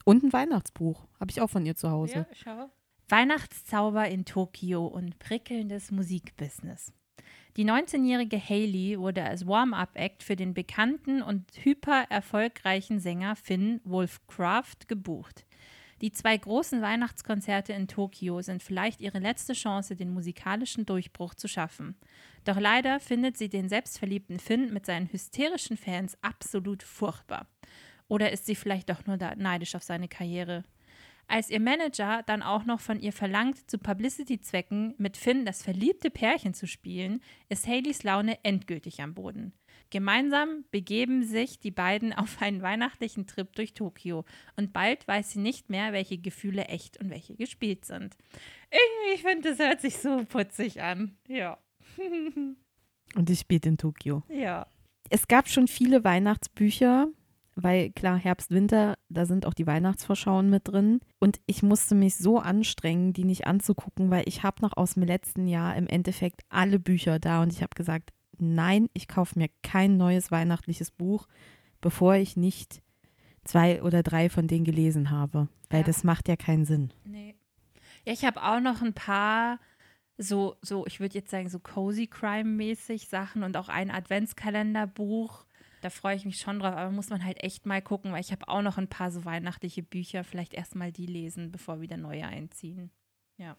Und ein Weihnachtsbuch habe ich auch von ihr zu Hause. Ja, schau. Weihnachtszauber in Tokio und prickelndes Musikbusiness. Die 19-jährige Haley wurde als Warm-up-Act für den bekannten und hyper erfolgreichen Sänger Finn Wolfcraft gebucht. Die zwei großen Weihnachtskonzerte in Tokio sind vielleicht ihre letzte Chance, den musikalischen Durchbruch zu schaffen. Doch leider findet sie den selbstverliebten Finn mit seinen hysterischen Fans absolut furchtbar. Oder ist sie vielleicht doch nur neidisch auf seine Karriere? Als ihr Manager dann auch noch von ihr verlangt, zu Publicity-Zwecken mit Finn das verliebte Pärchen zu spielen, ist Haleys Laune endgültig am Boden. Gemeinsam begeben sich die beiden (laughs) auf einen weihnachtlichen Trip durch Tokio und bald weiß sie nicht mehr, welche Gefühle echt und welche gespielt sind. Irgendwie, ich finde, das hört sich so putzig an. Ja. (laughs) und es spielt in Tokio. Ja. Es gab schon viele Weihnachtsbücher, weil klar, Herbst, Winter, da sind auch die Weihnachtsvorschauen mit drin. Und ich musste mich so anstrengen, die nicht anzugucken, weil ich habe noch aus dem letzten Jahr im Endeffekt alle Bücher da und ich habe gesagt, nein, ich kaufe mir kein neues weihnachtliches Buch, bevor ich nicht zwei oder drei von denen gelesen habe, weil ja. das macht ja keinen Sinn. Nee. Ja, ich habe auch noch ein paar so, so ich würde jetzt sagen, so Cozy Crime-mäßig Sachen und auch ein Adventskalenderbuch da freue ich mich schon drauf, aber muss man halt echt mal gucken, weil ich habe auch noch ein paar so weihnachtliche Bücher. Vielleicht erstmal die lesen, bevor wieder neue einziehen. Ja.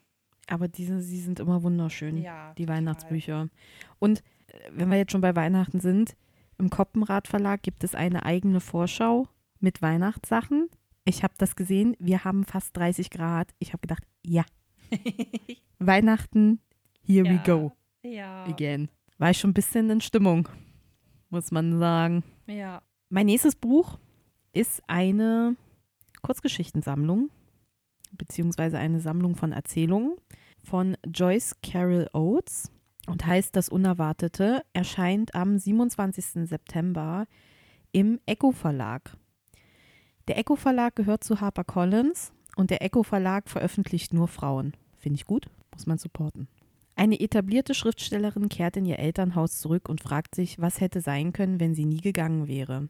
Aber diese, sie sind immer wunderschön, ja, die total. Weihnachtsbücher. Und wenn wir jetzt schon bei Weihnachten sind, im Koppenrad Verlag gibt es eine eigene Vorschau mit Weihnachtssachen. Ich habe das gesehen, wir haben fast 30 Grad. Ich habe gedacht, ja. (laughs) Weihnachten, here ja. we go. Ja. Again. War ich schon ein bisschen in Stimmung muss man sagen. Ja. Mein nächstes Buch ist eine Kurzgeschichtensammlung, beziehungsweise eine Sammlung von Erzählungen von Joyce Carol Oates und heißt Das Unerwartete, erscheint am 27. September im Echo Verlag. Der Echo Verlag gehört zu HarperCollins und der Echo Verlag veröffentlicht nur Frauen. Finde ich gut, muss man supporten. Eine etablierte Schriftstellerin kehrt in ihr Elternhaus zurück und fragt sich, was hätte sein können, wenn sie nie gegangen wäre.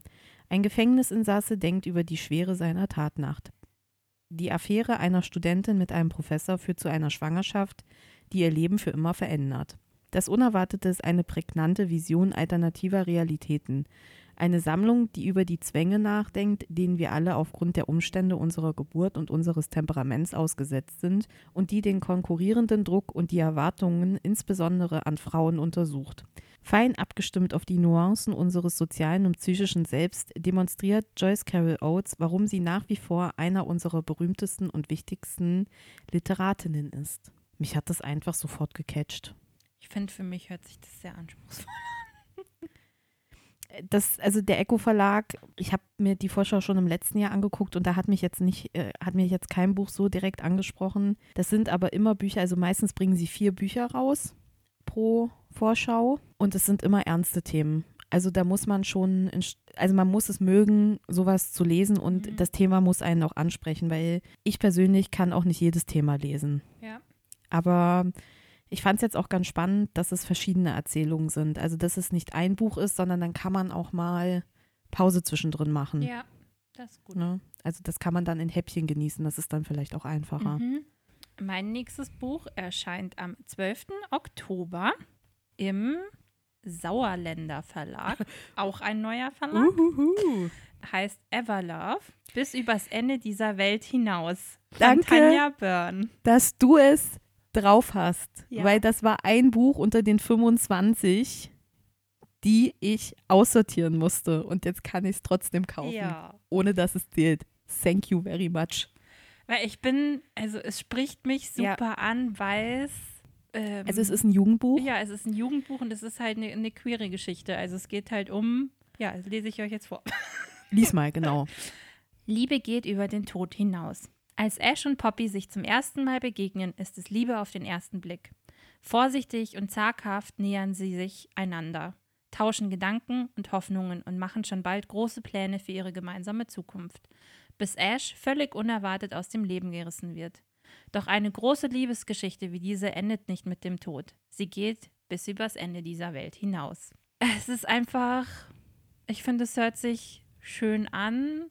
Ein Gefängnisinsasse denkt über die Schwere seiner Tat nach. Die Affäre einer Studentin mit einem Professor führt zu einer Schwangerschaft, die ihr Leben für immer verändert. Das Unerwartete ist eine prägnante Vision alternativer Realitäten. Eine Sammlung, die über die Zwänge nachdenkt, denen wir alle aufgrund der Umstände unserer Geburt und unseres Temperaments ausgesetzt sind und die den konkurrierenden Druck und die Erwartungen insbesondere an Frauen untersucht. Fein abgestimmt auf die Nuancen unseres sozialen und psychischen Selbst demonstriert Joyce Carol Oates, warum sie nach wie vor einer unserer berühmtesten und wichtigsten Literatinnen ist. Mich hat das einfach sofort gecatcht. Ich finde, für mich hört sich das sehr anspruchsvoll an das, also der Echo Verlag, ich habe mir die Vorschau schon im letzten Jahr angeguckt und da hat mich jetzt nicht, äh, hat mir jetzt kein Buch so direkt angesprochen. Das sind aber immer Bücher, also meistens bringen sie vier Bücher raus pro Vorschau und es sind immer ernste Themen. Also da muss man schon, also man muss es mögen, sowas zu lesen und mhm. das Thema muss einen auch ansprechen, weil ich persönlich kann auch nicht jedes Thema lesen. Ja. Aber ich fand es jetzt auch ganz spannend, dass es verschiedene Erzählungen sind. Also, dass es nicht ein Buch ist, sondern dann kann man auch mal Pause zwischendrin machen. Ja, das ist gut. Ne? Also, das kann man dann in Häppchen genießen. Das ist dann vielleicht auch einfacher. Mhm. Mein nächstes Buch erscheint am 12. Oktober im Sauerländer Verlag. (laughs) auch ein neuer Verlag. Uhuhu. Heißt Everlove. Bis übers Ende dieser Welt hinaus. Von Danke, Tanja Byrne. dass du es drauf hast, ja. weil das war ein Buch unter den 25, die ich aussortieren musste und jetzt kann ich es trotzdem kaufen, ja. ohne dass es zählt. Thank you very much. Weil ich bin, also es spricht mich super ja. an, weil es ähm, also es ist ein Jugendbuch? Ja, es ist ein Jugendbuch und es ist halt eine, eine queere Geschichte. Also es geht halt um, ja, das lese ich euch jetzt vor. Lies mal, genau. (laughs) Liebe geht über den Tod hinaus. Als Ash und Poppy sich zum ersten Mal begegnen, ist es Liebe auf den ersten Blick. Vorsichtig und zaghaft nähern sie sich einander, tauschen Gedanken und Hoffnungen und machen schon bald große Pläne für ihre gemeinsame Zukunft, bis Ash völlig unerwartet aus dem Leben gerissen wird. Doch eine große Liebesgeschichte wie diese endet nicht mit dem Tod. Sie geht bis übers Ende dieser Welt hinaus. Es ist einfach, ich finde, es hört sich schön an.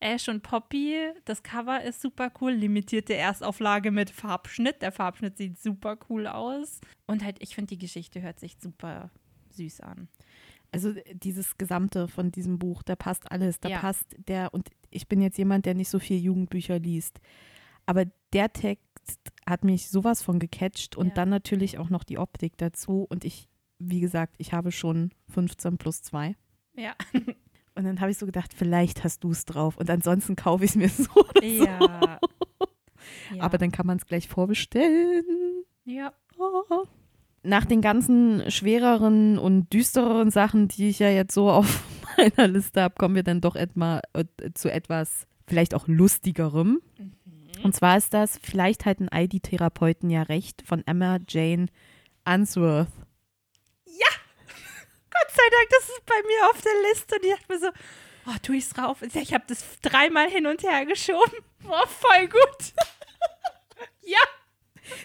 Ash und Poppy. Das Cover ist super cool. Limitierte Erstauflage mit Farbschnitt. Der Farbschnitt sieht super cool aus. Und halt, ich finde, die Geschichte hört sich super süß an. Also dieses Gesamte von diesem Buch, da passt alles. Da ja. passt der, und ich bin jetzt jemand, der nicht so viel Jugendbücher liest. Aber der Text hat mich sowas von gecatcht und ja. dann natürlich auch noch die Optik dazu. Und ich, wie gesagt, ich habe schon 15 plus 2. Ja. Und dann habe ich so gedacht, vielleicht hast du es drauf. Und ansonsten kaufe ich es mir (laughs) so oder ja. so. Ja. Aber dann kann man es gleich vorbestellen. Ja. Oh. Nach den ganzen schwereren und düstereren Sachen, die ich ja jetzt so auf (laughs) meiner Liste habe, kommen wir dann doch etwa, äh, zu etwas vielleicht auch lustigerem. Mhm. Und zwar ist das, vielleicht halten ID-Therapeuten ja recht, von Emma Jane Answorth. Gott sei Dank, das ist bei mir auf der Liste. Und ich dachte mir so, oh, tue ich's drauf? Ich habe das dreimal hin und her geschoben. Oh, voll gut. (laughs) ja.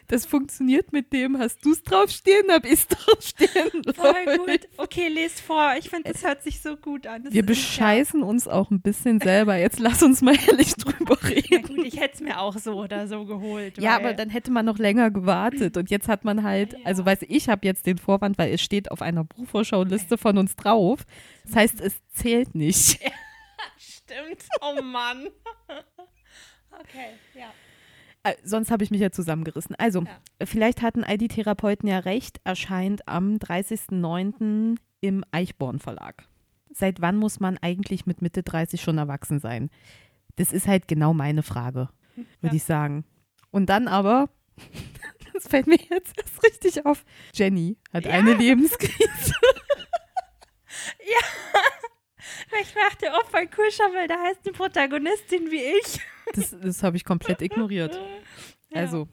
Das funktioniert mit dem, hast du es draufstehen, hab ich es draufstehen. Voll gut. Okay, lest vor. Ich finde, es hört sich so gut an. Das Wir bescheißen ja. uns auch ein bisschen selber. Jetzt lass uns mal (laughs) ehrlich drüber reden. Ja, gut, ich hätte es mir auch so oder so geholt. Ja, aber dann hätte man noch länger gewartet. Und jetzt hat man halt, ja. also weiß ich, habe jetzt den Vorwand, weil es steht auf einer Buchvorschau-Liste von uns drauf. Das heißt, es zählt nicht. (laughs) Stimmt. Oh Mann. (laughs) Okay, ja. Äh, sonst habe ich mich ja zusammengerissen. Also, ja. vielleicht hatten ID-Therapeuten ja recht, erscheint am 30.09. im Eichborn Verlag. Seit wann muss man eigentlich mit Mitte 30 schon erwachsen sein? Das ist halt genau meine Frage, würde ja. ich sagen. Und dann aber, (laughs) das fällt mir jetzt erst richtig auf, Jenny hat ja. eine Lebenskrise. (laughs) ja. Ich dachte, oh, voll cool, weil da heißt eine Protagonistin wie ich. Das, das habe ich komplett ignoriert. (laughs) Ja. Also,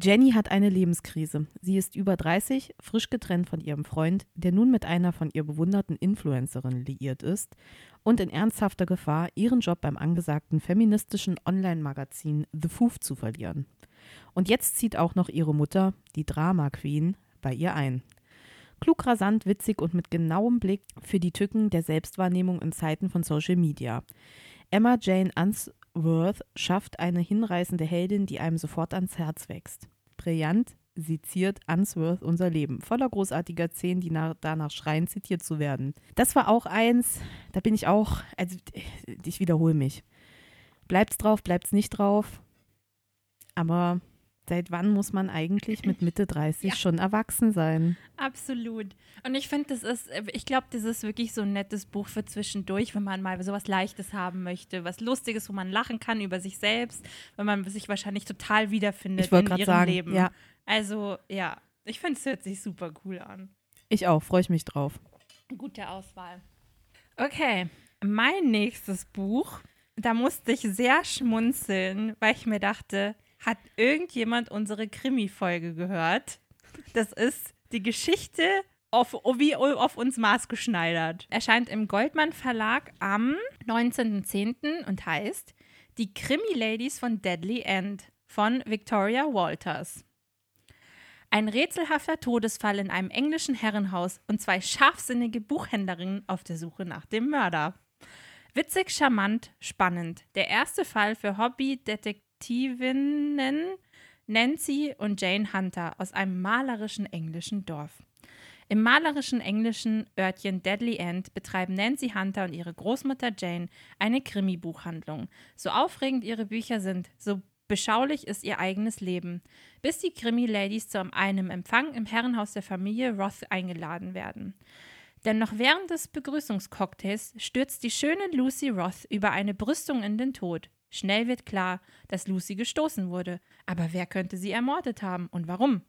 Jenny hat eine Lebenskrise. Sie ist über 30, frisch getrennt von ihrem Freund, der nun mit einer von ihr bewunderten Influencerin liiert ist und in ernsthafter Gefahr, ihren Job beim angesagten feministischen Online-Magazin The Foof zu verlieren. Und jetzt zieht auch noch ihre Mutter, die Drama Queen, bei ihr ein. Klug, rasant, witzig und mit genauem Blick für die Tücken der Selbstwahrnehmung in Zeiten von Social Media. Emma Jane Unsworth schafft eine hinreißende Heldin, die einem sofort ans Herz wächst. Brillant, seziert Unsworth unser Leben. Voller großartiger Szenen, die nach, danach schreien, zitiert zu werden. Das war auch eins, da bin ich auch, also ich wiederhole mich. Bleibt's drauf, bleibt's nicht drauf. Aber seit wann muss man eigentlich mit (laughs) Mitte 30 ja. schon erwachsen sein? Absolut. Und ich finde, das ist, ich glaube, das ist wirklich so ein nettes Buch für zwischendurch, wenn man mal sowas Leichtes haben möchte, was Lustiges, wo man lachen kann über sich selbst, wenn man sich wahrscheinlich total wiederfindet ich in ihrem sagen, Leben. Ja. Also, ja, ich finde, es hört sich super cool an. Ich auch, freue ich mich drauf. Gute Auswahl. Okay, mein nächstes Buch, da musste ich sehr schmunzeln, weil ich mir dachte, hat irgendjemand unsere Krimi-Folge gehört? Das ist die Geschichte auf, wie auf uns maßgeschneidert. Erscheint im Goldmann Verlag am 19.10. und heißt Die Krimi-Ladies von Deadly End von Victoria Walters. Ein rätselhafter Todesfall in einem englischen Herrenhaus und zwei scharfsinnige Buchhändlerinnen auf der Suche nach dem Mörder. Witzig, charmant, spannend. Der erste Fall für Hobby-Detektiv Detektivinnen Nancy und Jane Hunter aus einem malerischen englischen Dorf. Im malerischen englischen Örtchen Deadly End betreiben Nancy Hunter und ihre Großmutter Jane eine Krimi-Buchhandlung. So aufregend ihre Bücher sind, so beschaulich ist ihr eigenes Leben, bis die Krimi-Ladies zu einem Empfang im Herrenhaus der Familie Roth eingeladen werden. Denn noch während des Begrüßungscocktails stürzt die schöne Lucy Roth über eine Brüstung in den Tod. Schnell wird klar, dass Lucy gestoßen wurde. Aber wer könnte sie ermordet haben und warum?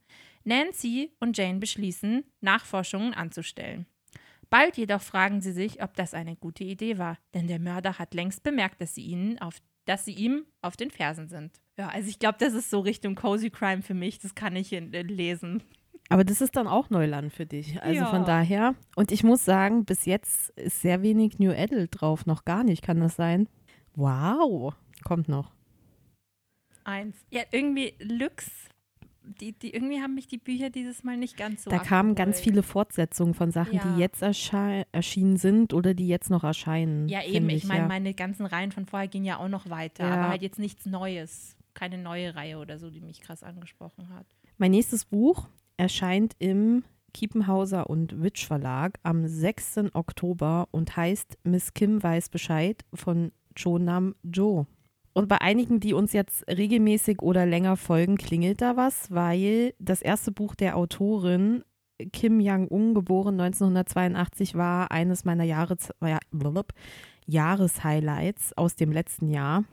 Nancy und Jane beschließen, Nachforschungen anzustellen. Bald jedoch fragen sie sich, ob das eine gute Idee war, denn der Mörder hat längst bemerkt, dass sie ihnen auf dass sie ihm auf den Fersen sind. Ja, also ich glaube, das ist so Richtung Cozy Crime für mich. Das kann ich lesen. Aber das ist dann auch Neuland für dich. Also ja. von daher. Und ich muss sagen, bis jetzt ist sehr wenig New Adult drauf. Noch gar nicht, kann das sein? Wow. Kommt noch. Eins. Ja, irgendwie Lux. Die, die, irgendwie haben mich die Bücher dieses Mal nicht ganz so. Da kamen ganz viele Fortsetzungen von Sachen, ja. die jetzt erschienen sind oder die jetzt noch erscheinen. Ja, eben. Ich, ich meine, ja. meine ganzen Reihen von vorher gehen ja auch noch weiter, ja. aber halt jetzt nichts Neues. Keine neue Reihe oder so, die mich krass angesprochen hat. Mein nächstes Buch erscheint im Kiepenhauser und Witsch Verlag am 6. Oktober und heißt Miss Kim weiß Bescheid von Chonam Jo. Und bei einigen, die uns jetzt regelmäßig oder länger folgen, klingelt da was, weil das erste Buch der Autorin Kim Jong-un, geboren 1982, war eines meiner Jahres, Jahreshighlights aus dem letzten Jahr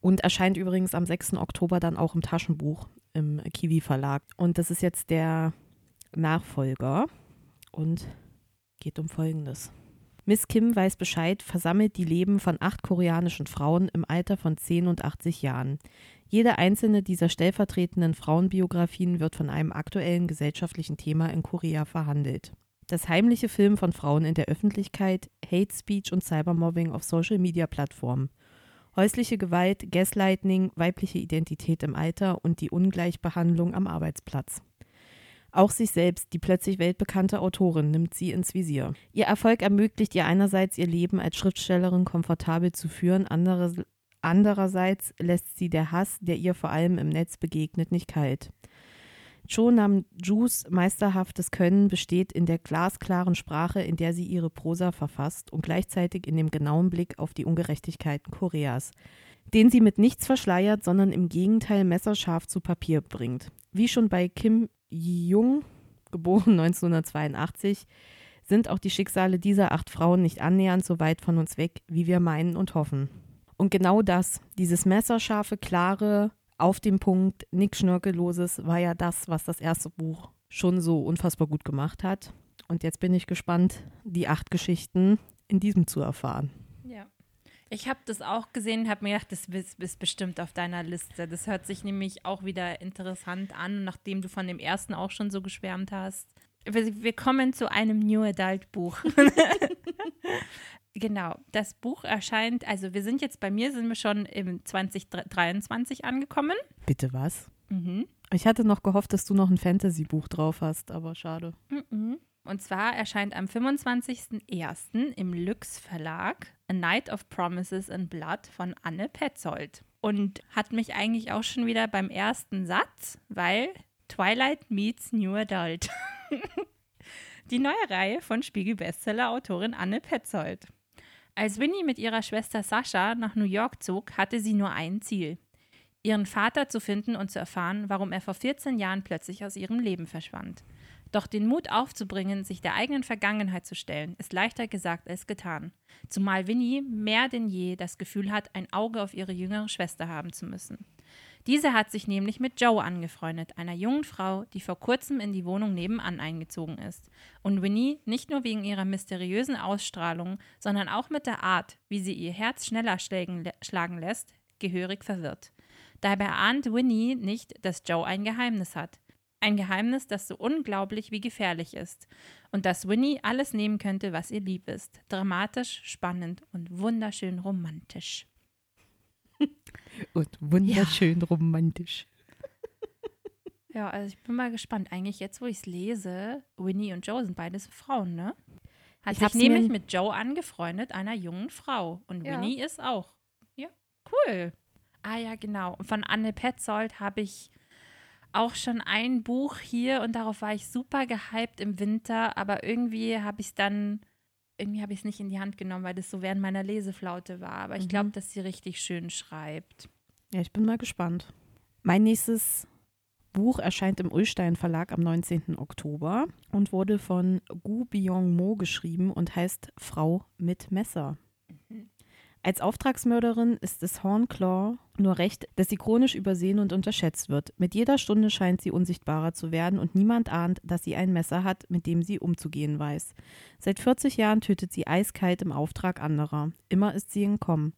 und erscheint übrigens am 6. Oktober dann auch im Taschenbuch im Kiwi Verlag. Und das ist jetzt der Nachfolger und geht um Folgendes. Miss Kim weiß Bescheid, versammelt die Leben von acht koreanischen Frauen im Alter von 10 und 80 Jahren. Jede einzelne dieser stellvertretenden Frauenbiografien wird von einem aktuellen gesellschaftlichen Thema in Korea verhandelt. Das heimliche Film von Frauen in der Öffentlichkeit, Hate Speech und Cybermobbing auf Social-Media-Plattformen. Häusliche Gewalt, Gaslighting, weibliche Identität im Alter und die Ungleichbehandlung am Arbeitsplatz. Auch sich selbst, die plötzlich weltbekannte Autorin, nimmt sie ins Visier. Ihr Erfolg ermöglicht ihr einerseits, ihr Leben als Schriftstellerin komfortabel zu führen, andererseits lässt sie der Hass, der ihr vor allem im Netz begegnet, nicht kalt. Cho Nam Jus meisterhaftes Können besteht in der glasklaren Sprache, in der sie ihre Prosa verfasst und gleichzeitig in dem genauen Blick auf die Ungerechtigkeiten Koreas, den sie mit nichts verschleiert, sondern im Gegenteil messerscharf zu Papier bringt. Wie schon bei Kim Jung, (laughs) geboren 1982, sind auch die Schicksale dieser acht Frauen nicht annähernd so weit von uns weg, wie wir meinen und hoffen. Und genau das, dieses messerscharfe, klare, auf dem Punkt, nichts Schnörkelloses, war ja das, was das erste Buch schon so unfassbar gut gemacht hat. Und jetzt bin ich gespannt, die acht Geschichten in diesem zu erfahren. Ich habe das auch gesehen, habe mir gedacht, das ist bestimmt auf deiner Liste. Das hört sich nämlich auch wieder interessant an, nachdem du von dem ersten auch schon so geschwärmt hast. Wir, wir kommen zu einem New Adult Buch. (laughs) genau, das Buch erscheint, also wir sind jetzt bei mir, sind wir schon im 2023 angekommen. Bitte was? Mhm. Ich hatte noch gehofft, dass du noch ein Fantasy-Buch drauf hast, aber schade. Mhm. Und zwar erscheint am 25.01. im Lüx Verlag A Night of Promises and Blood von Anne Petzold. Und hat mich eigentlich auch schon wieder beim ersten Satz, weil Twilight meets New Adult. (laughs) Die neue Reihe von Spiegel-Bestseller-Autorin Anne Petzold. Als Winnie mit ihrer Schwester Sascha nach New York zog, hatte sie nur ein Ziel: ihren Vater zu finden und zu erfahren, warum er vor 14 Jahren plötzlich aus ihrem Leben verschwand. Doch den Mut aufzubringen, sich der eigenen Vergangenheit zu stellen, ist leichter gesagt als getan. Zumal Winnie mehr denn je das Gefühl hat, ein Auge auf ihre jüngere Schwester haben zu müssen. Diese hat sich nämlich mit Joe angefreundet, einer jungen Frau, die vor kurzem in die Wohnung nebenan eingezogen ist. Und Winnie, nicht nur wegen ihrer mysteriösen Ausstrahlung, sondern auch mit der Art, wie sie ihr Herz schneller schlagen lässt, gehörig verwirrt. Dabei ahnt Winnie nicht, dass Joe ein Geheimnis hat. Ein Geheimnis, das so unglaublich wie gefährlich ist. Und dass Winnie alles nehmen könnte, was ihr lieb ist. Dramatisch, spannend und wunderschön romantisch. Und wunderschön ja. romantisch. Ja, also ich bin mal gespannt. Eigentlich jetzt, wo ich es lese, Winnie und Joe sind beides Frauen, ne? Hat ich sich nämlich mit Joe angefreundet, einer jungen Frau. Und ja. Winnie ist auch. Ja, cool. Ah ja, genau. Und von Anne Petzold habe ich auch schon ein Buch hier und darauf war ich super gehypt im Winter, aber irgendwie habe ich es dann irgendwie habe ich es nicht in die Hand genommen, weil das so während meiner Leseflaute war. Aber ich glaube, mhm. dass sie richtig schön schreibt. Ja, ich bin mal gespannt. Mein nächstes Buch erscheint im Ulstein Verlag am 19. Oktober und wurde von Gu Byung Mo geschrieben und heißt Frau mit Messer. Als Auftragsmörderin ist es Hornclaw nur recht, dass sie chronisch übersehen und unterschätzt wird. Mit jeder Stunde scheint sie unsichtbarer zu werden und niemand ahnt, dass sie ein Messer hat, mit dem sie umzugehen weiß. Seit 40 Jahren tötet sie eiskalt im Auftrag anderer. Immer ist sie entkommen.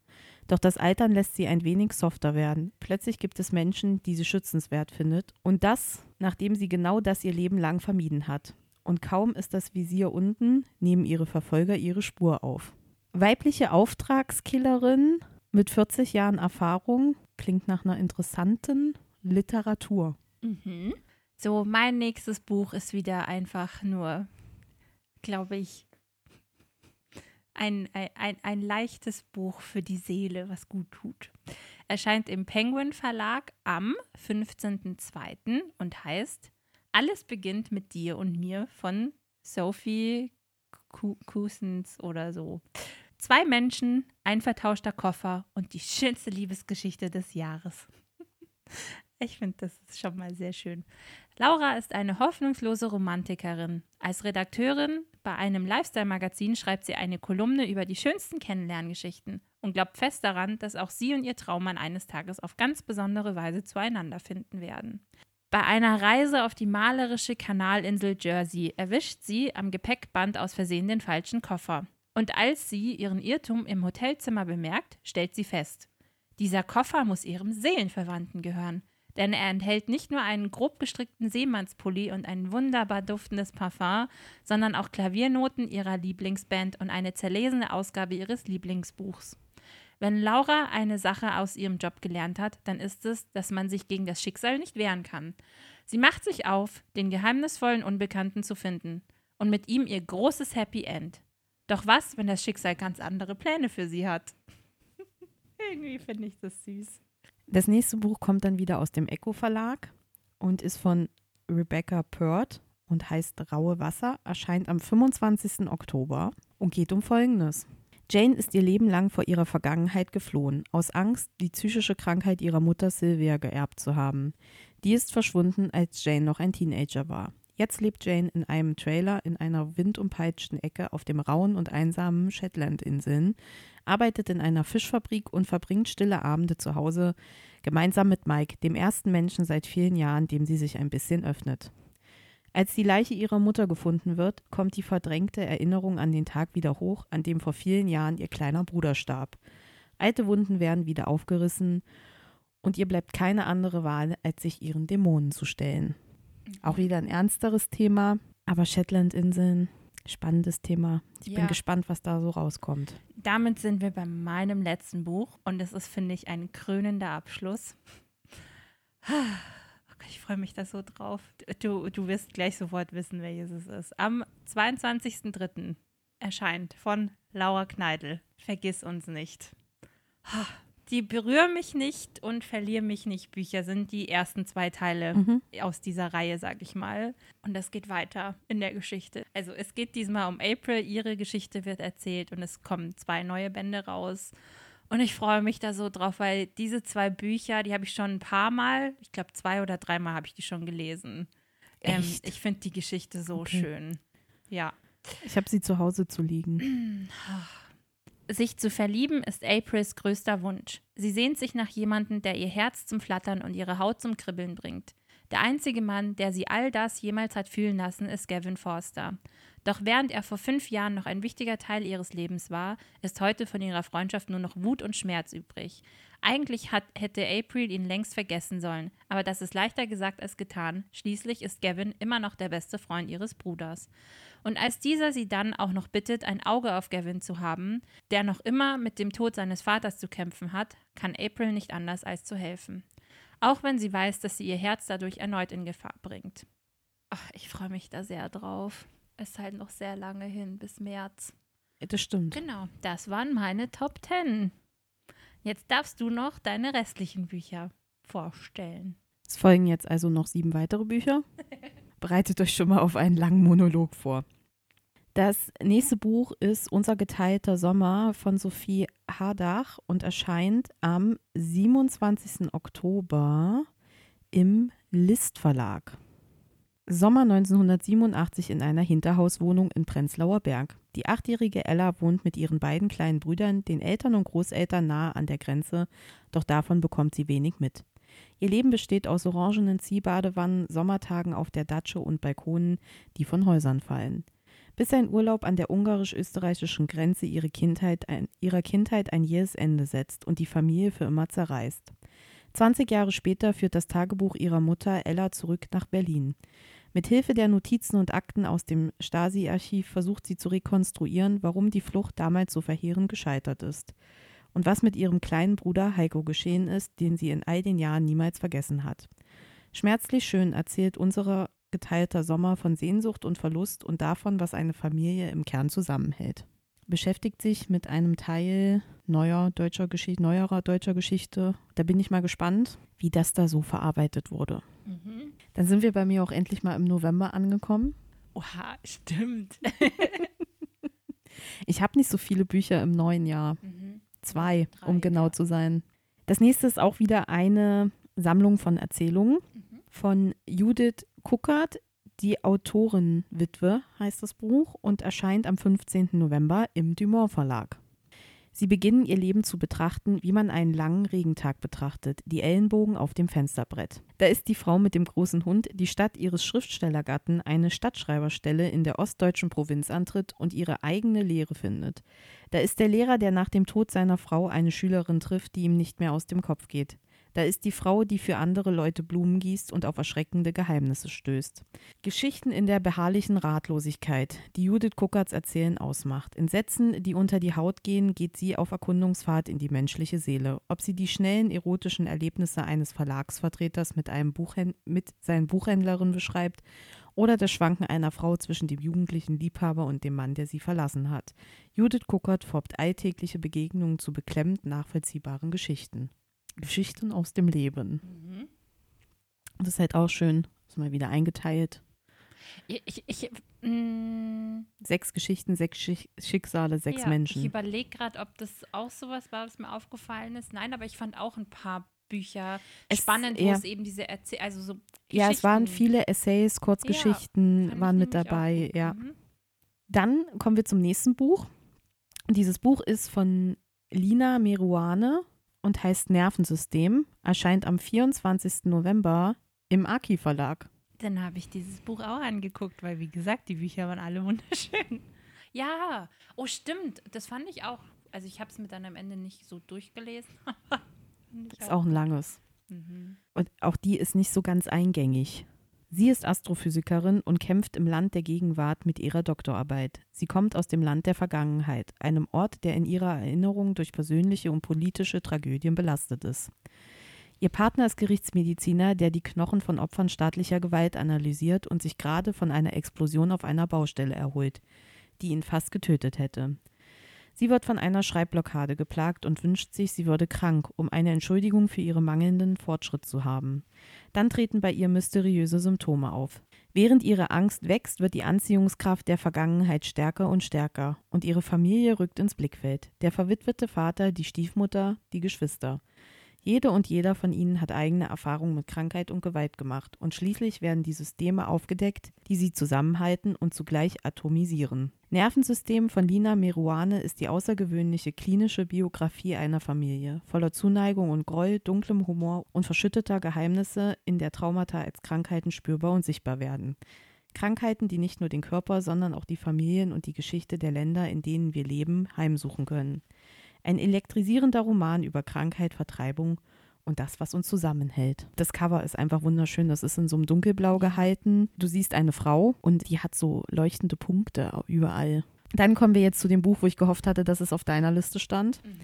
Doch das Altern lässt sie ein wenig softer werden. Plötzlich gibt es Menschen, die sie schützenswert findet. Und das, nachdem sie genau das ihr Leben lang vermieden hat. Und kaum ist das Visier unten, nehmen ihre Verfolger ihre Spur auf. Weibliche Auftragskillerin mit 40 Jahren Erfahrung klingt nach einer interessanten Literatur. Mhm. So, mein nächstes Buch ist wieder einfach nur, glaube ich, ein, ein, ein leichtes Buch für die Seele, was gut tut. Erscheint im Penguin Verlag am 15.02. und heißt Alles beginnt mit dir und mir von Sophie Cousins oder so. Zwei Menschen, ein vertauschter Koffer und die schönste Liebesgeschichte des Jahres. (laughs) Ich finde, das ist schon mal sehr schön. Laura ist eine hoffnungslose Romantikerin. Als Redakteurin bei einem Lifestyle-Magazin schreibt sie eine Kolumne über die schönsten Kennenlerngeschichten und glaubt fest daran, dass auch sie und ihr Traummann eines Tages auf ganz besondere Weise zueinander finden werden. Bei einer Reise auf die malerische Kanalinsel Jersey erwischt sie am Gepäckband aus Versehen den falschen Koffer. Und als sie ihren Irrtum im Hotelzimmer bemerkt, stellt sie fest, dieser Koffer muss ihrem Seelenverwandten gehören, denn er enthält nicht nur einen grob gestrickten Seemannspulli und ein wunderbar duftendes Parfum, sondern auch Klaviernoten ihrer Lieblingsband und eine zerlesene Ausgabe ihres Lieblingsbuchs. Wenn Laura eine Sache aus ihrem Job gelernt hat, dann ist es, dass man sich gegen das Schicksal nicht wehren kann. Sie macht sich auf, den geheimnisvollen Unbekannten zu finden und mit ihm ihr großes Happy End. Doch was, wenn das Schicksal ganz andere Pläne für sie hat? (laughs) Irgendwie finde ich das süß. Das nächste Buch kommt dann wieder aus dem Echo Verlag und ist von Rebecca Pert und heißt Raue Wasser, erscheint am 25. Oktober und geht um Folgendes. Jane ist ihr Leben lang vor ihrer Vergangenheit geflohen, aus Angst, die psychische Krankheit ihrer Mutter Sylvia geerbt zu haben. Die ist verschwunden, als Jane noch ein Teenager war. Jetzt lebt Jane in einem Trailer in einer windumpeitschten Ecke auf dem rauen und einsamen Shetlandinseln, arbeitet in einer Fischfabrik und verbringt stille Abende zu Hause gemeinsam mit Mike, dem ersten Menschen seit vielen Jahren, dem sie sich ein bisschen öffnet. Als die Leiche ihrer Mutter gefunden wird, kommt die verdrängte Erinnerung an den Tag wieder hoch, an dem vor vielen Jahren ihr kleiner Bruder starb. Alte Wunden werden wieder aufgerissen und ihr bleibt keine andere Wahl, als sich ihren Dämonen zu stellen. Auch wieder ein ernsteres Thema, aber Shetlandinseln, spannendes Thema. Ich ja. bin gespannt, was da so rauskommt. Damit sind wir bei meinem letzten Buch und es ist, finde ich, ein krönender Abschluss. (sighs) Ich freue mich da so drauf. Du, du wirst gleich sofort wissen, welches es ist. Am 22.03. erscheint von Laura Kneidel. Vergiss uns nicht. (sighs) Die berühren mich nicht und verlieren mich nicht Bücher sind die ersten zwei Teile mhm. aus dieser Reihe, sag ich mal. Und das geht weiter in der Geschichte. Also es geht diesmal um April, ihre Geschichte wird erzählt und es kommen zwei neue Bände raus. Und ich freue mich da so drauf, weil diese zwei Bücher, die habe ich schon ein paar Mal, ich glaube zwei oder dreimal habe ich die schon gelesen. Ähm, ich finde die Geschichte so okay. schön. Ja. Ich habe sie zu Hause zu liegen. (clears throat) Sich zu verlieben ist Aprils größter Wunsch. Sie sehnt sich nach jemandem, der ihr Herz zum Flattern und ihre Haut zum Kribbeln bringt. Der einzige Mann, der sie all das jemals hat fühlen lassen, ist Gavin Forster. Doch während er vor fünf Jahren noch ein wichtiger Teil ihres Lebens war, ist heute von ihrer Freundschaft nur noch Wut und Schmerz übrig. Eigentlich hat, hätte April ihn längst vergessen sollen, aber das ist leichter gesagt als getan. Schließlich ist Gavin immer noch der beste Freund ihres Bruders. Und als dieser sie dann auch noch bittet, ein Auge auf Gavin zu haben, der noch immer mit dem Tod seines Vaters zu kämpfen hat, kann April nicht anders als zu helfen. Auch wenn sie weiß, dass sie ihr Herz dadurch erneut in Gefahr bringt. Ach, ich freue mich da sehr drauf. Es ist halt noch sehr lange hin, bis März. Das stimmt. Genau, das waren meine Top 10. Jetzt darfst du noch deine restlichen Bücher vorstellen. Es folgen jetzt also noch sieben weitere Bücher. (laughs) Bereitet euch schon mal auf einen langen Monolog vor. Das nächste Buch ist Unser geteilter Sommer von Sophie Hardach und erscheint am 27. Oktober im List Verlag. Sommer 1987 in einer Hinterhauswohnung in Prenzlauer Berg. Die achtjährige Ella wohnt mit ihren beiden kleinen Brüdern, den Eltern und Großeltern nahe an der Grenze, doch davon bekommt sie wenig mit. Ihr Leben besteht aus orangenen Ziehbadewannen, Sommertagen auf der Datsche und Balkonen, die von Häusern fallen bis ein Urlaub an der ungarisch-österreichischen Grenze ihre Kindheit ein, ihrer Kindheit ein jähes Ende setzt und die Familie für immer zerreißt. 20 Jahre später führt das Tagebuch ihrer Mutter Ella zurück nach Berlin. Mit Hilfe der Notizen und Akten aus dem Stasi-Archiv versucht sie zu rekonstruieren, warum die Flucht damals so verheerend gescheitert ist und was mit ihrem kleinen Bruder Heiko geschehen ist, den sie in all den Jahren niemals vergessen hat. Schmerzlich schön erzählt unsere geteilter Sommer von Sehnsucht und Verlust und davon, was eine Familie im Kern zusammenhält. Beschäftigt sich mit einem Teil neuer deutscher Geschichte, neuerer deutscher Geschichte. Da bin ich mal gespannt, wie das da so verarbeitet wurde. Mhm. Dann sind wir bei mir auch endlich mal im November angekommen. Oha, stimmt. (laughs) ich habe nicht so viele Bücher im neuen Jahr. Mhm. Zwei, Drei, um genau ja. zu sein. Das nächste ist auch wieder eine Sammlung von Erzählungen mhm. von Judith Kuckert, die Autorenwitwe heißt das Buch und erscheint am 15. November im Dumont Verlag. Sie beginnen ihr Leben zu betrachten, wie man einen langen Regentag betrachtet, die Ellenbogen auf dem Fensterbrett. Da ist die Frau mit dem großen Hund, die statt ihres Schriftstellergatten eine Stadtschreiberstelle in der ostdeutschen Provinz antritt und ihre eigene Lehre findet. Da ist der Lehrer, der nach dem Tod seiner Frau eine Schülerin trifft, die ihm nicht mehr aus dem Kopf geht. Da ist die Frau, die für andere Leute Blumen gießt und auf erschreckende Geheimnisse stößt. Geschichten in der beharrlichen Ratlosigkeit, die Judith Kuckerts Erzählen ausmacht. In Sätzen, die unter die Haut gehen, geht sie auf Erkundungsfahrt in die menschliche Seele. Ob sie die schnellen erotischen Erlebnisse eines Verlagsvertreters mit, einem Buchhänd mit seinen Buchhändlerinnen beschreibt oder das Schwanken einer Frau zwischen dem jugendlichen Liebhaber und dem Mann, der sie verlassen hat. Judith Kuckert formt alltägliche Begegnungen zu beklemmend nachvollziehbaren Geschichten. Geschichten aus dem Leben. Mhm. Das ist halt auch schön. Ist mal wieder eingeteilt. Ich, ich, mm, sechs Geschichten, sechs Schicksale, sechs ja, Menschen. Ich überlege gerade, ob das auch sowas war, was mir aufgefallen ist. Nein, aber ich fand auch ein paar Bücher es, spannend, wo ja. es eben diese Erzähl also so Ja, es waren viele Essays, Kurzgeschichten ja, waren mit dabei, ja. Mhm. Dann kommen wir zum nächsten Buch. Dieses Buch ist von Lina Meruane und heißt Nervensystem, erscheint am 24. November im Aki Verlag. Dann habe ich dieses Buch auch angeguckt, weil wie gesagt, die Bücher waren alle (laughs) wunderschön. Ja, oh stimmt, das fand ich auch. Also ich habe es mir dann am Ende nicht so durchgelesen. (laughs) ist auch ein langes. Mhm. Und auch die ist nicht so ganz eingängig. Sie ist Astrophysikerin und kämpft im Land der Gegenwart mit ihrer Doktorarbeit. Sie kommt aus dem Land der Vergangenheit, einem Ort, der in ihrer Erinnerung durch persönliche und politische Tragödien belastet ist. Ihr Partner ist Gerichtsmediziner, der die Knochen von Opfern staatlicher Gewalt analysiert und sich gerade von einer Explosion auf einer Baustelle erholt, die ihn fast getötet hätte. Sie wird von einer Schreibblockade geplagt und wünscht sich, sie würde krank, um eine Entschuldigung für ihren mangelnden Fortschritt zu haben. Dann treten bei ihr mysteriöse Symptome auf. Während ihre Angst wächst, wird die Anziehungskraft der Vergangenheit stärker und stärker und ihre Familie rückt ins Blickfeld. Der verwitwete Vater, die Stiefmutter, die Geschwister. Jede und jeder von ihnen hat eigene Erfahrungen mit Krankheit und Gewalt gemacht und schließlich werden die Systeme aufgedeckt, die sie zusammenhalten und zugleich atomisieren. Nervensystem von Lina Meruane ist die außergewöhnliche klinische Biografie einer Familie, voller Zuneigung und Groll, dunklem Humor und verschütteter Geheimnisse, in der Traumata als Krankheiten spürbar und sichtbar werden. Krankheiten, die nicht nur den Körper, sondern auch die Familien und die Geschichte der Länder, in denen wir leben, heimsuchen können. Ein elektrisierender Roman über Krankheit, Vertreibung und das, was uns zusammenhält. Das Cover ist einfach wunderschön. Das ist in so einem dunkelblau gehalten. Du siehst eine Frau und die hat so leuchtende Punkte überall. Dann kommen wir jetzt zu dem Buch, wo ich gehofft hatte, dass es auf deiner Liste stand. Mhm.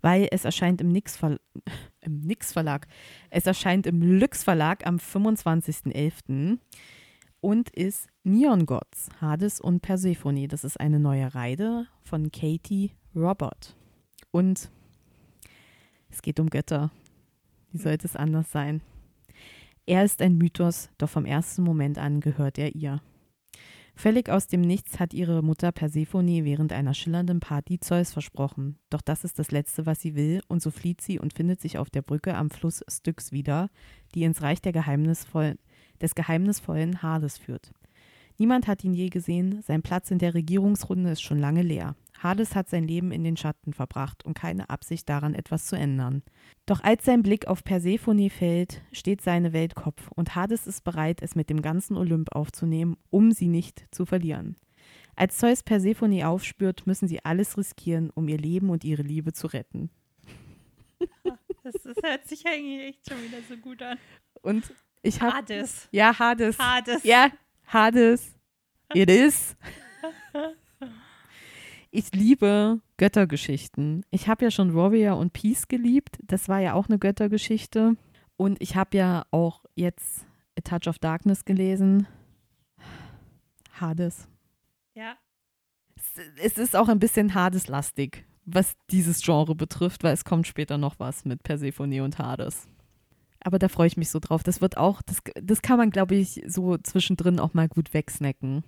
Weil es erscheint im Nix, (laughs) im Nix Verlag. Es erscheint im Lüx Verlag am 25.11. und ist Neon Gods, Hades und Persephone. Das ist eine neue Reide von Katie Robert. Und es geht um Götter. Wie sollte es anders sein? Er ist ein Mythos, doch vom ersten Moment an gehört er ihr. Völlig aus dem Nichts hat ihre Mutter Persephone während einer schillernden Party Zeus versprochen. Doch das ist das Letzte, was sie will, und so flieht sie und findet sich auf der Brücke am Fluss Styx wieder, die ins Reich Geheimnisvoll des geheimnisvollen Hades führt. Niemand hat ihn je gesehen, sein Platz in der Regierungsrunde ist schon lange leer. Hades hat sein Leben in den Schatten verbracht und keine Absicht daran, etwas zu ändern. Doch als sein Blick auf Persephone fällt, steht seine Welt Kopf und Hades ist bereit, es mit dem ganzen Olymp aufzunehmen, um sie nicht zu verlieren. Als Zeus Persephone aufspürt, müssen sie alles riskieren, um ihr Leben und ihre Liebe zu retten. (laughs) Das, das hört sich eigentlich echt schon wieder so gut an. Und ich habe Hades. Ja, Hades. Hades. Ja, Hades. It is. (laughs) Ich liebe Göttergeschichten. Ich habe ja schon Warrior und Peace geliebt. Das war ja auch eine Göttergeschichte. Und ich habe ja auch jetzt A Touch of Darkness gelesen. Hades. Ja. Es, ist auch ein bisschen Hades-lastig, was dieses Genre betrifft, weil es kommt später noch was mit Persephone und Hades. Aber da freue ich mich so drauf. Das wird auch, das, das kann man, glaube ich, so zwischendrin auch mal gut wegsnacken.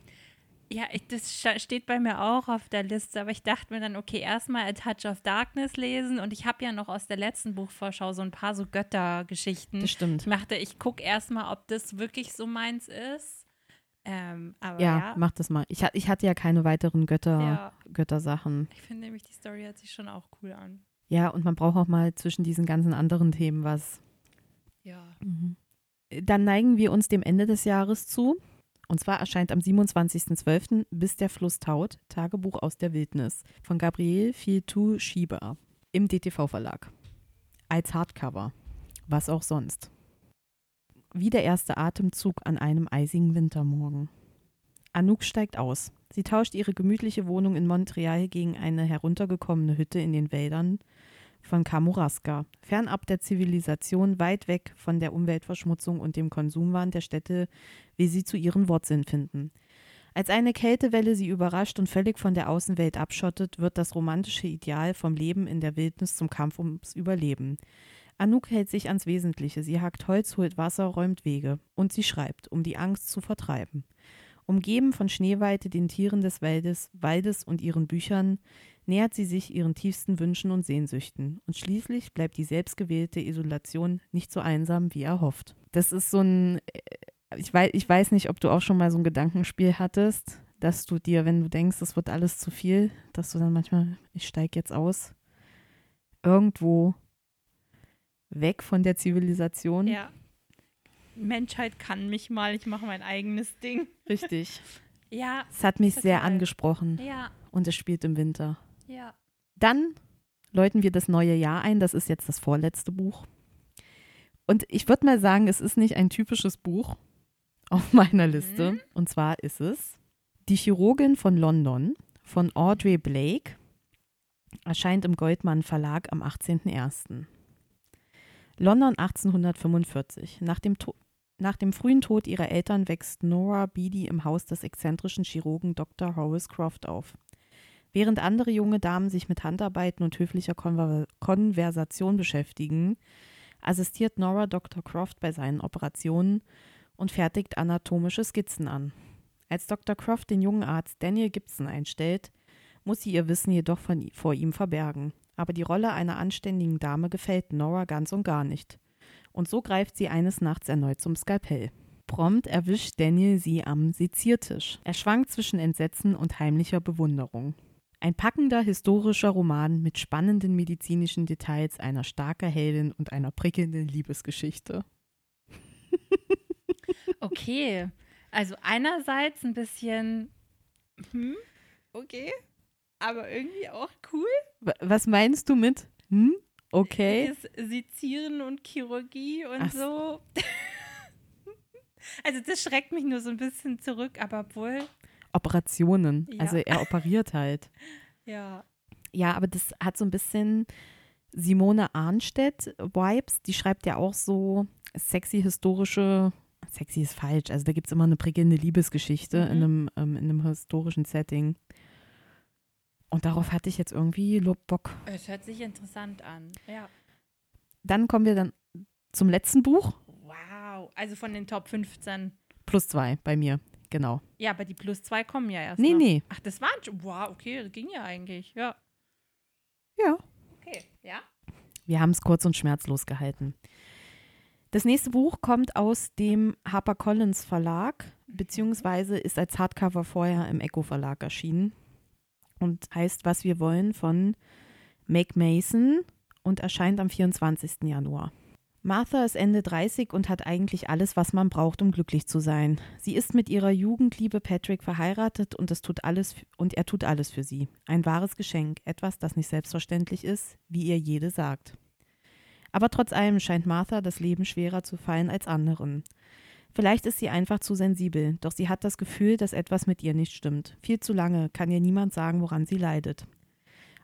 Ja, ich, das steht bei mir auch auf der Liste, aber ich dachte mir dann, okay, erstmal A Touch of Darkness lesen und ich habe ja noch aus der letzten Buchvorschau so ein paar so Göttergeschichten. Das stimmt. Ich dachte, ich gucke erstmal, ob das wirklich so meins ist. Ähm, ja, ja, mach das mal. Ich, ich hatte ja keine weiteren Götter, ja. Göttersachen. Ich finde nämlich, die Story hört sich schon auch cool an. Ja, und man braucht auch mal zwischen diesen ganzen anderen Themen was. Ja. Mhm. Dann neigen wir uns dem Ende des Jahres zu. Und zwar erscheint am 27.12. Bis der Fluss taut, Tagebuch aus der Wildnis von Gabriel Filtou Schieber im DTV-Verlag. Als Hardcover. Was auch sonst. Wie der erste Atemzug an einem eisigen Wintermorgen. Anouk steigt aus. Sie tauscht ihre gemütliche Wohnung in Montreal gegen eine heruntergekommene Hütte in den Wäldern von Kamouraska, fernab der Zivilisation, weit weg von der Umweltverschmutzung und dem Konsumwahn der Städte, wie sie zu ihren Wurzeln finden. Als eine Kältewelle sie überrascht und völlig von der Außenwelt abschottet, wird das romantische Ideal vom Leben in der Wildnis zum Kampf ums Überleben. Anouk hält sich ans Wesentliche. Sie hackt Holz, holt Wasser, räumt Wege. Und sie schreibt, um die Angst zu vertreiben. Umgeben von Schneeweite, den Tieren des Waldes, Waldes und ihren Büchern, nähert sie sich ihren tiefsten Wünschen und Sehnsüchten. Und schließlich bleibt die selbstgewählte Isolation nicht so einsam, wie er hofft. Das ist so ein, äh, ich weiß, ich weiß nicht, ob du auch schon mal so ein Gedankenspiel hattest, dass du dir, wenn du denkst, es wird alles zu viel, dass du dann manchmal, ich steige jetzt aus, irgendwo weg von der Zivilisation. Ja. Menschheit kann mich mal, ich mache mein eigenes Ding. Richtig. ja. Es hat mich sehr angesprochen. Ja. Und es spielt im Winter. Ja. Dann läuten wir das neue Jahr ein. Das ist jetzt das vorletzte Buch. Und ich würde mal sagen, es ist nicht ein typisches Buch auf meiner Liste. Mhm. Und zwar ist es Die Chirurgin von London von Audrey Blake. Erscheint im Goldmann Verlag am 18.01. London 1845. Nach dem, nach dem frühen Tod ihrer Eltern wächst Nora Beatty im Haus des exzentrischen Chirurgen Dr. Horace Croft auf. Während andere junge Damen sich mit Handarbeiten und höflicher Konver Konversation beschäftigen, assistiert Nora Dr. Croft bei seinen Operationen und fertigt anatomische Skizzen an. Als Dr. Croft den jungen Arzt Daniel Gibson einstellt, muss sie ihr Wissen jedoch von, vor ihm verbergen. Aber die Rolle einer anständigen Dame gefällt Nora ganz und gar nicht. Und so greift sie eines Nachts erneut zum Skalpell. Prompt erwischt Daniel sie am Seziertisch. Er schwankt zwischen Entsetzen und heimlicher Bewunderung. Ein packender historischer Roman mit spannenden medizinischen Details, einer starken Heldin und einer prickelnden Liebesgeschichte. (laughs) okay, also einerseits ein bisschen, hm, okay, aber irgendwie auch cool. Was meinst du mit, hm, okay? Das Sezieren und Chirurgie und Ach. so. (laughs) also das schreckt mich nur so ein bisschen zurück, aber wohl. Operationen. Ja. Also er operiert halt. (laughs) Ja. Ja, aber das hat so ein bisschen Simone Arnstedt-Vibes. Die schreibt ja auch so sexy historische, sexy ist falsch, also da gibt es immer eine prickelnde Liebesgeschichte mhm. in, einem, ähm, in einem historischen Setting. Und darauf hatte ich jetzt irgendwie Bock. Es hört sich interessant an, ja. Dann kommen wir dann zum letzten Buch. Wow, also von den Top 15. Plus zwei bei mir. Genau. Ja, aber die plus zwei kommen ja erst. Nee, noch. nee. Ach, das waren schon. Wow, okay, das ging ja eigentlich. Ja. Ja. Okay, ja. Wir haben es kurz und schmerzlos gehalten. Das nächste Buch kommt aus dem HarperCollins Verlag, beziehungsweise ist als Hardcover vorher im Echo Verlag erschienen und heißt Was wir wollen von Meg Mason und erscheint am 24. Januar. Martha ist Ende 30 und hat eigentlich alles, was man braucht, um glücklich zu sein. Sie ist mit ihrer Jugendliebe Patrick verheiratet und, es tut alles, und er tut alles für sie. Ein wahres Geschenk, etwas, das nicht selbstverständlich ist, wie ihr jede sagt. Aber trotz allem scheint Martha das Leben schwerer zu fallen als anderen. Vielleicht ist sie einfach zu sensibel, doch sie hat das Gefühl, dass etwas mit ihr nicht stimmt. Viel zu lange kann ihr niemand sagen, woran sie leidet.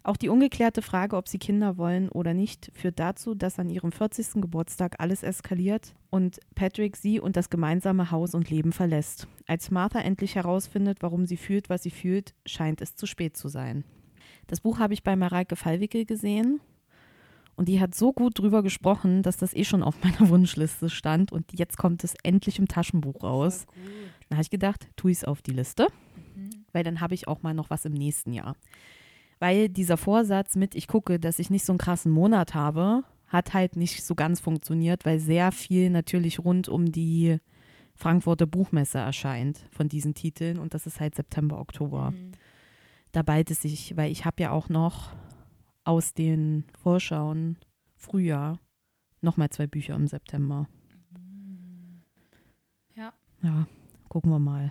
Auch die ungeklärte Frage, ob sie Kinder wollen oder nicht, führt dazu, dass an ihrem 40. Geburtstag alles eskaliert und Patrick sie und das gemeinsame Haus und Leben verlässt. Als Martha endlich herausfindet, warum sie fühlt, was sie fühlt, scheint es zu spät zu sein. Das Buch habe ich bei Mareike Fallwickel gesehen und die hat so gut drüber gesprochen, dass das eh schon auf (laughs) meiner Wunschliste stand und jetzt kommt es endlich im Taschenbuch raus. Dann habe ich gedacht, tue ich es auf die Liste, mhm. weil dann habe ich auch mal noch was im nächsten Jahr weil dieser Vorsatz mit, ich gucke, dass ich nicht so einen krassen Monat habe, hat halt nicht so ganz funktioniert, weil sehr viel natürlich rund um die Frankfurter Buchmesse erscheint von diesen Titeln und das ist halt September, Oktober. Mhm. Da bald es sich, weil ich habe ja auch noch aus den Vorschauen Frühjahr nochmal zwei Bücher im September. Mhm. Ja. Ja, gucken wir mal.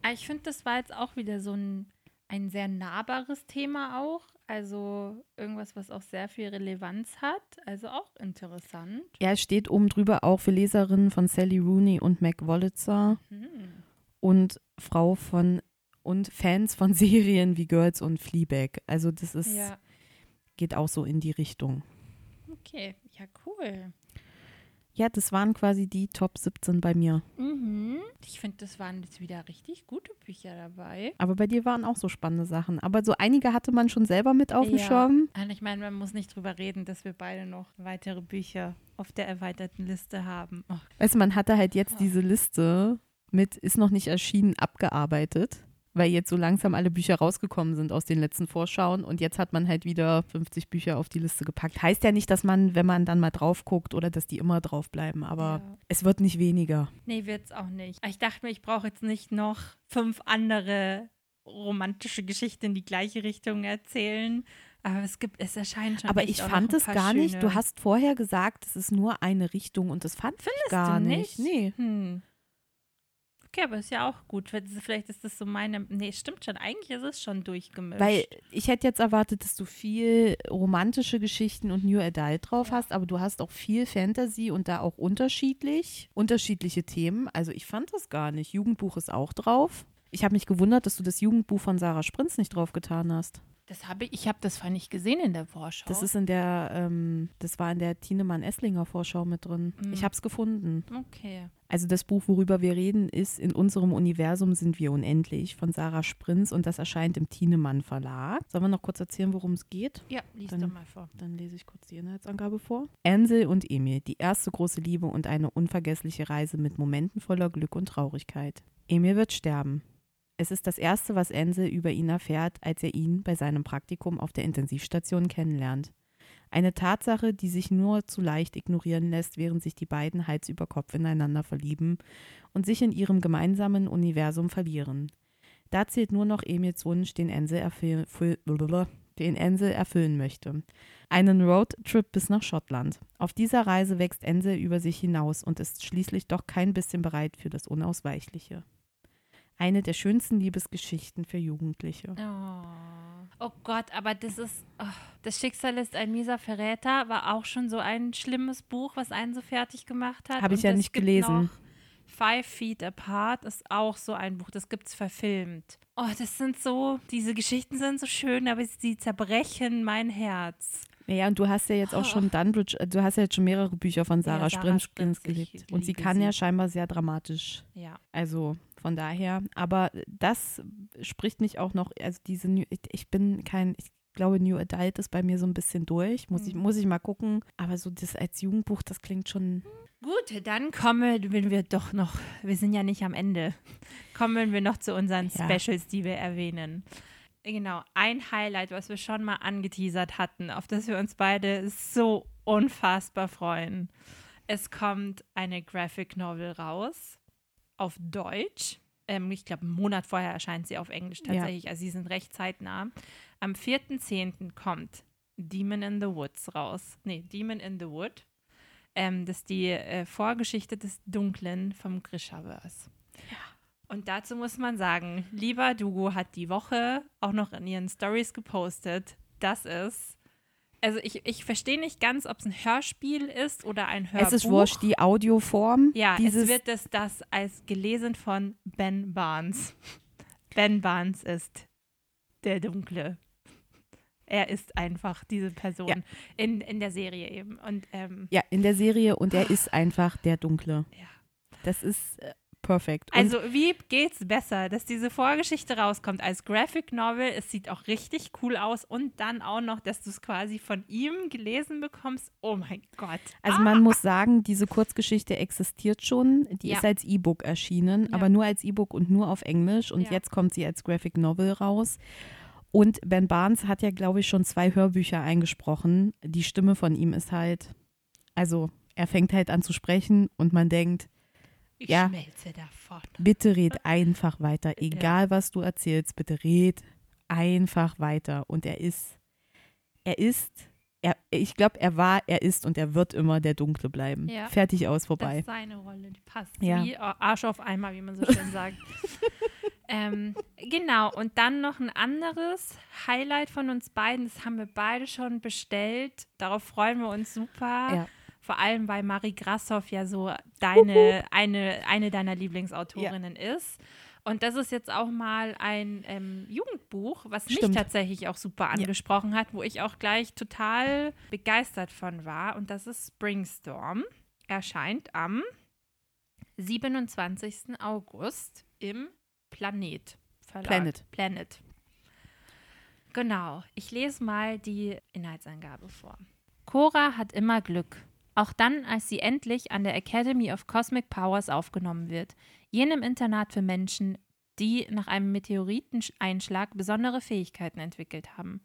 Ah, ich finde, das war jetzt auch wieder so ein ein sehr nahbares Thema auch. Also irgendwas, was auch sehr viel Relevanz hat. Also auch interessant. Ja, es steht oben drüber auch für Leserinnen von Sally Rooney und Mac Wolitzer mhm. und Frau von und Fans von (laughs) Serien wie Girls und Fleabag. Also das ist ja. geht auch so in die Richtung. Okay, ja cool. Ja, das waren quasi die Top 17 bei mir. Mhm. Ich finde, das waren jetzt wieder richtig gute Bücher dabei. Aber bei dir waren auch so spannende Sachen. Aber so einige hatte man schon selber mit auf dem ja. Schirm. Und ich meine, man muss nicht drüber reden, dass wir beide noch weitere Bücher auf der erweiterten Liste haben. Oh. Weißt du, man hatte halt jetzt oh. diese Liste mit ist noch nicht erschienen abgearbeitet weil jetzt so langsam alle Bücher rausgekommen sind aus den letzten Vorschauen und jetzt hat man halt wieder 50 Bücher auf die Liste gepackt. Heißt ja nicht, dass man, wenn man dann mal drauf guckt oder dass die immer drauf bleiben, aber ja. es wird nicht weniger. Nee, wird es auch nicht. Ich dachte mir, ich brauche jetzt nicht noch fünf andere romantische Geschichten in die gleiche Richtung erzählen. Aber es gibt, es erscheint schon. Aber ich fand es gar schöne. nicht. Du hast vorher gesagt, es ist nur eine Richtung und das fand Findest ich gar nicht. nicht. Nee. Hm. Okay, aber ist ja auch gut. Vielleicht ist das so meine. Nee, stimmt schon. Eigentlich ist es schon durchgemischt. Weil ich hätte jetzt erwartet, dass du viel romantische Geschichten und New Adult drauf ja. hast, aber du hast auch viel Fantasy und da auch unterschiedlich, unterschiedliche Themen. Also ich fand das gar nicht. Jugendbuch ist auch drauf. Ich habe mich gewundert, dass du das Jugendbuch von Sarah Sprinz nicht drauf getan hast. Das habe ich, ich habe das zwar nicht gesehen in der Vorschau. Das ist in der, ähm, das war in der Tienemann-Esslinger Vorschau mit drin. Mhm. Ich habe es gefunden. Okay. Also das Buch, worüber wir reden, ist In unserem Universum sind wir unendlich von Sarah Sprinz und das erscheint im Tienemann Verlag. Sollen wir noch kurz erzählen, worum es geht? Ja, lies dann, doch mal vor. Dann lese ich kurz die Inhaltsangabe vor. Ansel und Emil, die erste große Liebe und eine unvergessliche Reise mit Momenten voller Glück und Traurigkeit. Emil wird sterben. Es ist das Erste, was Ense über ihn erfährt, als er ihn bei seinem Praktikum auf der Intensivstation kennenlernt. Eine Tatsache, die sich nur zu leicht ignorieren lässt, während sich die beiden Hals über Kopf ineinander verlieben und sich in ihrem gemeinsamen Universum verlieren. Da zählt nur noch Emils Wunsch, den Ense, erfüll erfüllen möchte. Einen Roadtrip bis nach Schottland. Auf dieser Reise wächst Ense über sich hinaus und ist schließlich doch kein bisschen bereit für das Unausweichliche eine der schönsten Liebesgeschichten für Jugendliche. Oh, oh Gott, aber das ist, oh, das Schicksal ist ein mieser Verräter, war auch schon so ein schlimmes Buch, was einen so fertig gemacht hat. Habe ich ja nicht gelesen. Five Feet Apart ist auch so ein Buch, das gibt es verfilmt. Oh, das sind so, diese Geschichten sind so schön, aber sie zerbrechen mein Herz. Ja, und du hast ja jetzt auch schon Dunbridge, äh, du hast ja jetzt schon mehrere Bücher von Sarah, ja, Sarah Sprins gelesen. Und sie kann sie. ja scheinbar sehr dramatisch. Ja. Also von daher, aber das spricht mich auch noch, also diese, ich bin kein, ich glaube, New Adult ist bei mir so ein bisschen durch, muss, ich, muss ich mal gucken. Aber so das als Jugendbuch, das klingt schon. Gut, dann kommen wir doch noch, wir sind ja nicht am Ende, kommen wir noch zu unseren ja. Specials, die wir erwähnen. Genau, ein Highlight, was wir schon mal angeteasert hatten, auf das wir uns beide so unfassbar freuen. Es kommt eine Graphic Novel raus auf Deutsch. Ähm, ich glaube, einen Monat vorher erscheint sie auf Englisch tatsächlich. Ja. Also sie sind recht zeitnah. Am 4.10. kommt Demon in the Woods raus. Nee, Demon in the Wood. Ähm, das ist die äh, Vorgeschichte des Dunklen vom Grishaverse. Ja. Und dazu muss man sagen, lieber Dugo hat die Woche auch noch in ihren Stories gepostet, dass es, also ich, ich verstehe nicht ganz, ob es ein Hörspiel ist oder ein Hörbuch. Es ist wurscht, die Audioform. Ja, es wird es das als gelesen von Ben Barnes. Ben Barnes ist der Dunkle. Er ist einfach diese Person ja. in, in der Serie eben. Und, ähm, ja, in der Serie und er ist einfach der Dunkle. Ja. Das ist äh, perfekt. Und also wie geht's besser, dass diese Vorgeschichte rauskommt als Graphic Novel? Es sieht auch richtig cool aus und dann auch noch, dass du es quasi von ihm gelesen bekommst. Oh mein Gott. Also ah. man muss sagen, diese Kurzgeschichte existiert schon. Die ja. ist als E-Book erschienen, ja. aber nur als E-Book und nur auf Englisch. Und ja. jetzt kommt sie als Graphic Novel raus. Und Ben Barnes hat ja, glaube ich, schon zwei Hörbücher eingesprochen. Die Stimme von ihm ist halt, also er fängt halt an zu sprechen und man denkt, ich ja, schmelze davon. Bitte red einfach weiter. Egal, ja. was du erzählst, bitte red einfach weiter. Und er ist, er ist, er, ich glaube, er war, er ist und er wird immer der Dunkle bleiben. Ja. Fertig aus, vorbei. Das ist seine Rolle, die passt. Ja. Wie Arsch auf einmal, wie man so schön sagt. (laughs) ähm, genau, und dann noch ein anderes Highlight von uns beiden, das haben wir beide schon bestellt. Darauf freuen wir uns super. Ja. Vor allem, weil Marie Grassoff ja so deine, eine, eine deiner Lieblingsautorinnen ja. ist. Und das ist jetzt auch mal ein ähm, Jugendbuch, was Stimmt. mich tatsächlich auch super angesprochen ja. hat, wo ich auch gleich total begeistert von war. Und das ist Springstorm. Erscheint am 27. August im Planet Verlag. Planet. Planet. Genau. Ich lese mal die Inhaltsangabe vor. Cora hat immer Glück. Auch dann, als sie endlich an der Academy of Cosmic Powers aufgenommen wird, jenem Internat für Menschen, die nach einem Meteoriteneinschlag besondere Fähigkeiten entwickelt haben.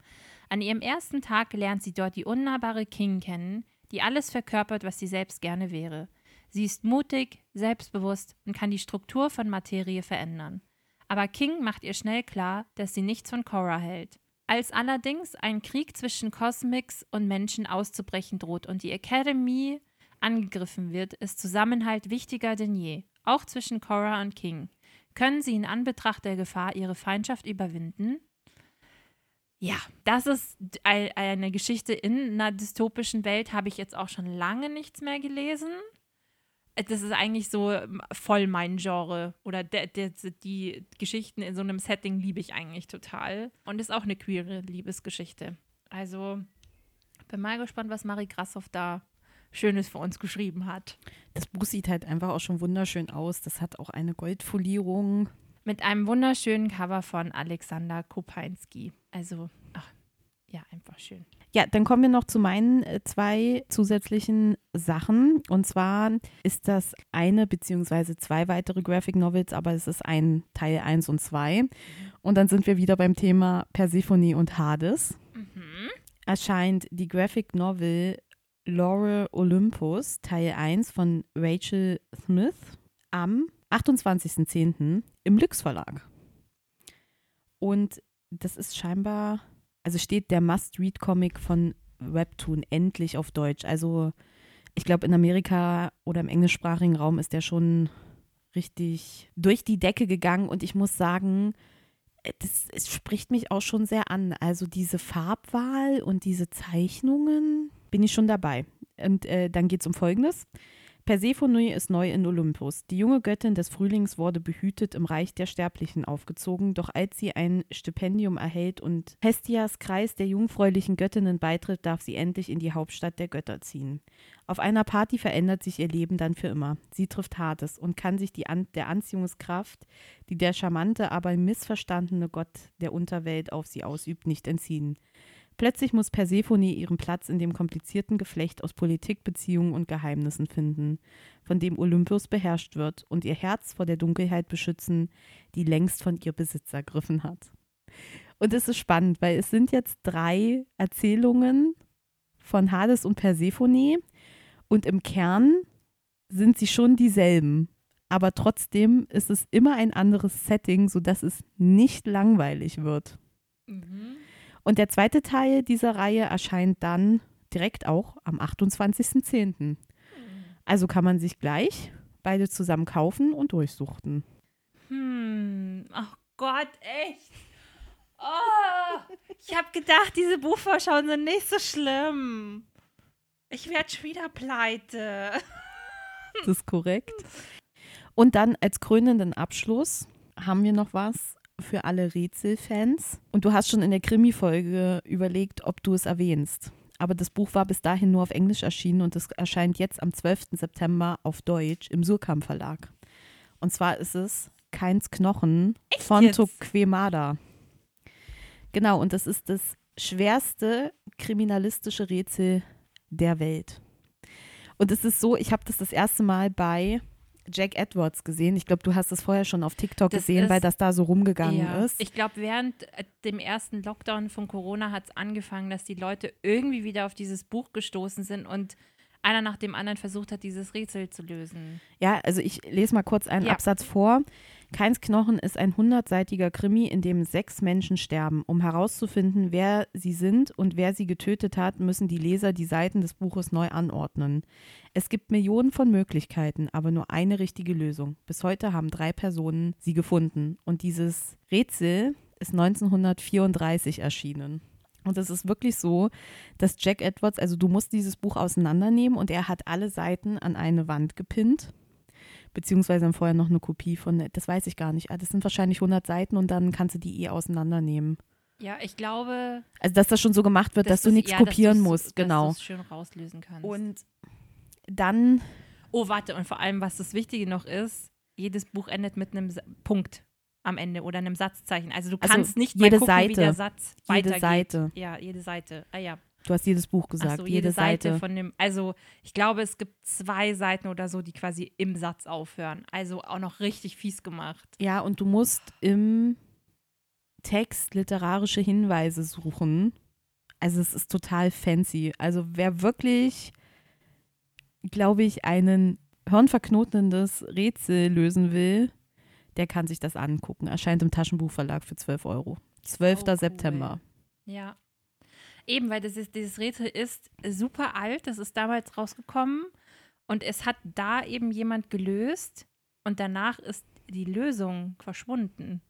An ihrem ersten Tag lernt sie dort die unnahbare King kennen, die alles verkörpert, was sie selbst gerne wäre. Sie ist mutig, selbstbewusst und kann die Struktur von Materie verändern. Aber King macht ihr schnell klar, dass sie nichts von Cora hält. Als allerdings ein Krieg zwischen Cosmics und Menschen auszubrechen droht und die Academy angegriffen wird, ist Zusammenhalt wichtiger denn je, auch zwischen Cora und King. Können sie in Anbetracht der Gefahr ihre Feindschaft überwinden? Ja, das ist eine Geschichte in einer dystopischen Welt, habe ich jetzt auch schon lange nichts mehr gelesen. Das ist eigentlich so voll mein Genre. Oder der, der, die Geschichten in so einem Setting liebe ich eigentlich total. Und ist auch eine queere Liebesgeschichte. Also bin mal gespannt, was Marie Grassoff da Schönes für uns geschrieben hat. Das Buch sieht halt einfach auch schon wunderschön aus. Das hat auch eine Goldfolierung. Mit einem wunderschönen Cover von Alexander Kopinski. Also, ach, ja, einfach schön. Ja, dann kommen wir noch zu meinen äh, zwei zusätzlichen Sachen. Und zwar ist das eine beziehungsweise zwei weitere Graphic Novels, aber es ist ein Teil 1 und 2. Und dann sind wir wieder beim Thema Persephone und Hades. Mhm. Erscheint die Graphic Novel Laurel Olympus Teil 1 von Rachel Smith am 28.10. im Lux Verlag. Und das ist scheinbar also steht der Must-Read-Comic von Webtoon endlich auf Deutsch. Also ich glaube, in Amerika oder im englischsprachigen Raum ist der schon richtig durch die Decke gegangen und ich muss sagen, das, es spricht mich auch schon sehr an. Also diese Farbwahl und diese Zeichnungen bin ich schon dabei. Und äh, dann geht es um Folgendes. Persephone ist neu in Olympus. Die junge Göttin des Frühlings wurde behütet im Reich der Sterblichen aufgezogen, doch als sie ein Stipendium erhält und Hestias Kreis der jungfräulichen Göttinnen beitritt, darf sie endlich in die Hauptstadt der Götter ziehen. Auf einer Party verändert sich ihr Leben dann für immer. Sie trifft Hades und kann sich die An der Anziehungskraft, die der charmante, aber missverstandene Gott der Unterwelt auf sie ausübt, nicht entziehen. Plötzlich muss Persephone ihren Platz in dem komplizierten Geflecht aus Politik, Beziehungen und Geheimnissen finden, von dem Olympus beherrscht wird, und ihr Herz vor der Dunkelheit beschützen, die längst von ihr Besitz ergriffen hat. Und es ist spannend, weil es sind jetzt drei Erzählungen von Hades und Persephone und im Kern sind sie schon dieselben. Aber trotzdem ist es immer ein anderes Setting, sodass es nicht langweilig wird. Mhm. Und der zweite Teil dieser Reihe erscheint dann direkt auch am 28.10. Also kann man sich gleich beide zusammen kaufen und durchsuchten. Hm, ach Gott, echt. Oh, ich habe gedacht, diese Buchvorschauen sind nicht so schlimm. Ich werde schon wieder pleite. Das ist korrekt. Und dann als krönenden Abschluss haben wir noch was für alle Rätselfans. Und du hast schon in der Krimi-Folge überlegt, ob du es erwähnst. Aber das Buch war bis dahin nur auf Englisch erschienen und es erscheint jetzt am 12. September auf Deutsch im Surkamp Verlag. Und zwar ist es Keins Knochen Echt von? Toquemada. Genau, und das ist das schwerste kriminalistische Rätsel der Welt. Und es ist so, ich habe das das erste Mal bei Jack Edwards gesehen. Ich glaube, du hast es vorher schon auf TikTok Das gesehen, ist- weil das da so rumgegangen Ja. ist. Ich glaube, während äh, dem ersten Lockdown von Corona hat es angefangen, dass die Leute irgendwie wieder auf dieses Buch gestoßen sind und einer nach dem anderen versucht hat, dieses Rätsel zu lösen. Ja, also ich lese mal kurz einen Ja. Absatz vor. Keins Knochen ist ein hundertseitiger Krimi, in dem sechs Menschen sterben. Um herauszufinden, wer sie sind und wer sie getötet hat, müssen die Leser die Seiten des Buches neu anordnen. Es gibt Millionen von Möglichkeiten, aber nur eine richtige Lösung. Bis heute haben drei Personen sie gefunden. Und dieses Rätsel ist 1934 erschienen. Und es ist wirklich so, dass Jack Edwards, also du musst dieses Buch auseinandernehmen und er hat alle Seiten an eine Wand gepinnt. Beziehungsweise dann vorher noch eine Kopie von, das weiß ich gar nicht. Ah, Das sind wahrscheinlich 100 Seiten und dann kannst du die eh auseinandernehmen. Ja, ich glaube, Also, dass das schon so gemacht wird, dass, du du's- nichts ja, dass kopieren musst, genau. Dass du's schön rauslösen kannst. Und dann, oh, warte, und vor allem, was das Wichtige noch ist, jedes Buch endet mit einem Punkt am Ende oder einem Satzzeichen. Also du Also kannst nicht jede mal gucken, wie Seite. der Satz Jede weitergeht. Seite. Ja, jede Seite. Ah ja. Du hast jedes Buch gesagt, so, jede, Seite. von dem, also ich glaube, es gibt zwei Seiten oder so, die quasi im Satz aufhören. Also auch noch richtig fies gemacht. Ja, und du musst im Text literarische Hinweise suchen. Also es ist total fancy. Also wer wirklich, glaube ich, einen hirnverknotendes Rätsel lösen will, der kann sich das angucken. Erscheint im Taschenbuchverlag für 12 Euro. 12. Oh, cool. September. Ja. Eben, weil das ist, dieses Rätsel ist super alt, das ist damals rausgekommen und es hat da eben jemand gelöst und danach ist die Lösung verschwunden.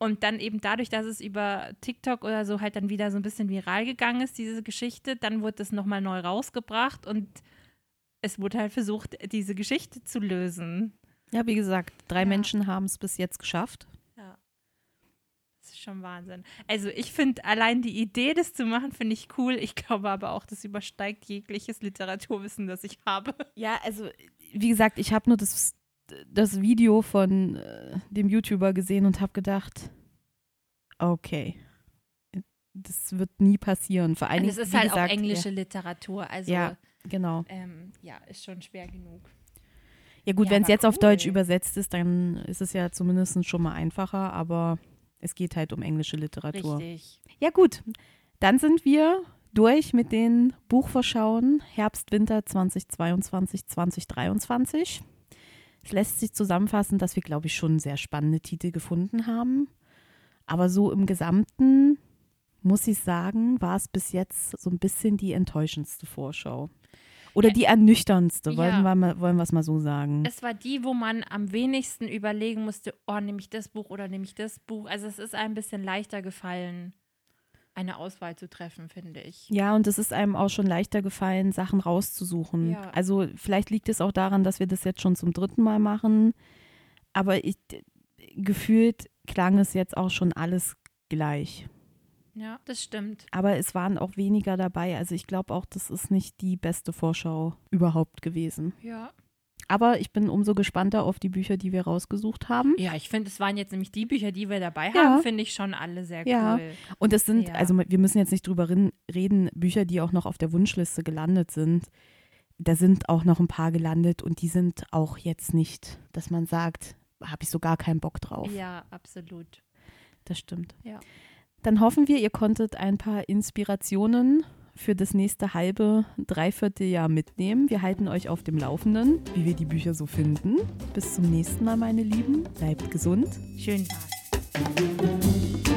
Und dann eben dadurch, dass es über TikTok oder so halt dann wieder so ein bisschen viral gegangen ist, diese Geschichte, dann wurde es nochmal neu rausgebracht und es wurde halt versucht, diese Geschichte zu lösen. Ja, wie gesagt, drei ja. Menschen haben es bis jetzt geschafft. Das ist schon Wahnsinn. Also ich finde allein die Idee, das zu machen, finde ich cool. Ich glaube aber auch, das übersteigt jegliches Literaturwissen, das ich habe. Ja, also wie gesagt, ich habe nur das, das Video von äh, dem YouTuber gesehen und habe gedacht, okay, das wird nie passieren. Vor allem, es ist halt gesagt, auch englische ja. Literatur, also ja, genau. Ähm, ja, ist schon schwer genug. Ja gut, ja, wenn es jetzt cool. auf Deutsch übersetzt ist, dann ist es ja zumindest schon mal einfacher, aber es geht halt um englische Literatur. Richtig. Ja gut, dann sind wir durch mit den Buchvorschauen Herbst, Winter 2022, 2023. Es lässt sich zusammenfassen, dass wir, glaube ich, schon sehr spannende Titel gefunden haben. Aber so im Gesamten muss ich sagen, war es bis jetzt so ein bisschen die enttäuschendste Vorschau. Oder die ernüchterndste, wollen, ja. wir mal, wollen wir es mal so sagen. Es war die, wo man am wenigsten überlegen musste, oh, nehme ich das Buch oder nehme ich das Buch. Also es ist ein bisschen leichter gefallen, eine Auswahl zu treffen, finde ich. Ja, und es ist einem auch schon leichter gefallen, Sachen rauszusuchen. Ja. Also vielleicht liegt es auch daran, dass wir das jetzt schon zum dritten Mal machen. Aber ich, gefühlt klang es jetzt auch schon alles gleich. Ja, das stimmt. Aber es waren auch weniger dabei. Also ich glaube auch, das ist nicht die beste Vorschau überhaupt gewesen. Ja. Aber ich bin umso gespannter auf die Bücher, die wir rausgesucht haben. Ja, ich finde, es waren jetzt nämlich die Bücher, die wir dabei ja. haben, finde ich schon alle sehr ja. cool. Und es sind, ja. also wir müssen jetzt nicht drüber reden, Bücher, die auch noch auf der Wunschliste gelandet sind. Da sind auch noch ein paar gelandet und die sind auch jetzt nicht, dass man sagt, habe ich so gar keinen Bock drauf. Ja, absolut. Das stimmt. Ja. Dann hoffen wir, ihr konntet ein paar Inspirationen für das nächste halbe, dreiviertel Jahr mitnehmen. Wir halten euch auf dem Laufenden, wie wir die Bücher so finden. Bis zum nächsten Mal, meine Lieben. Bleibt gesund. Schön war's.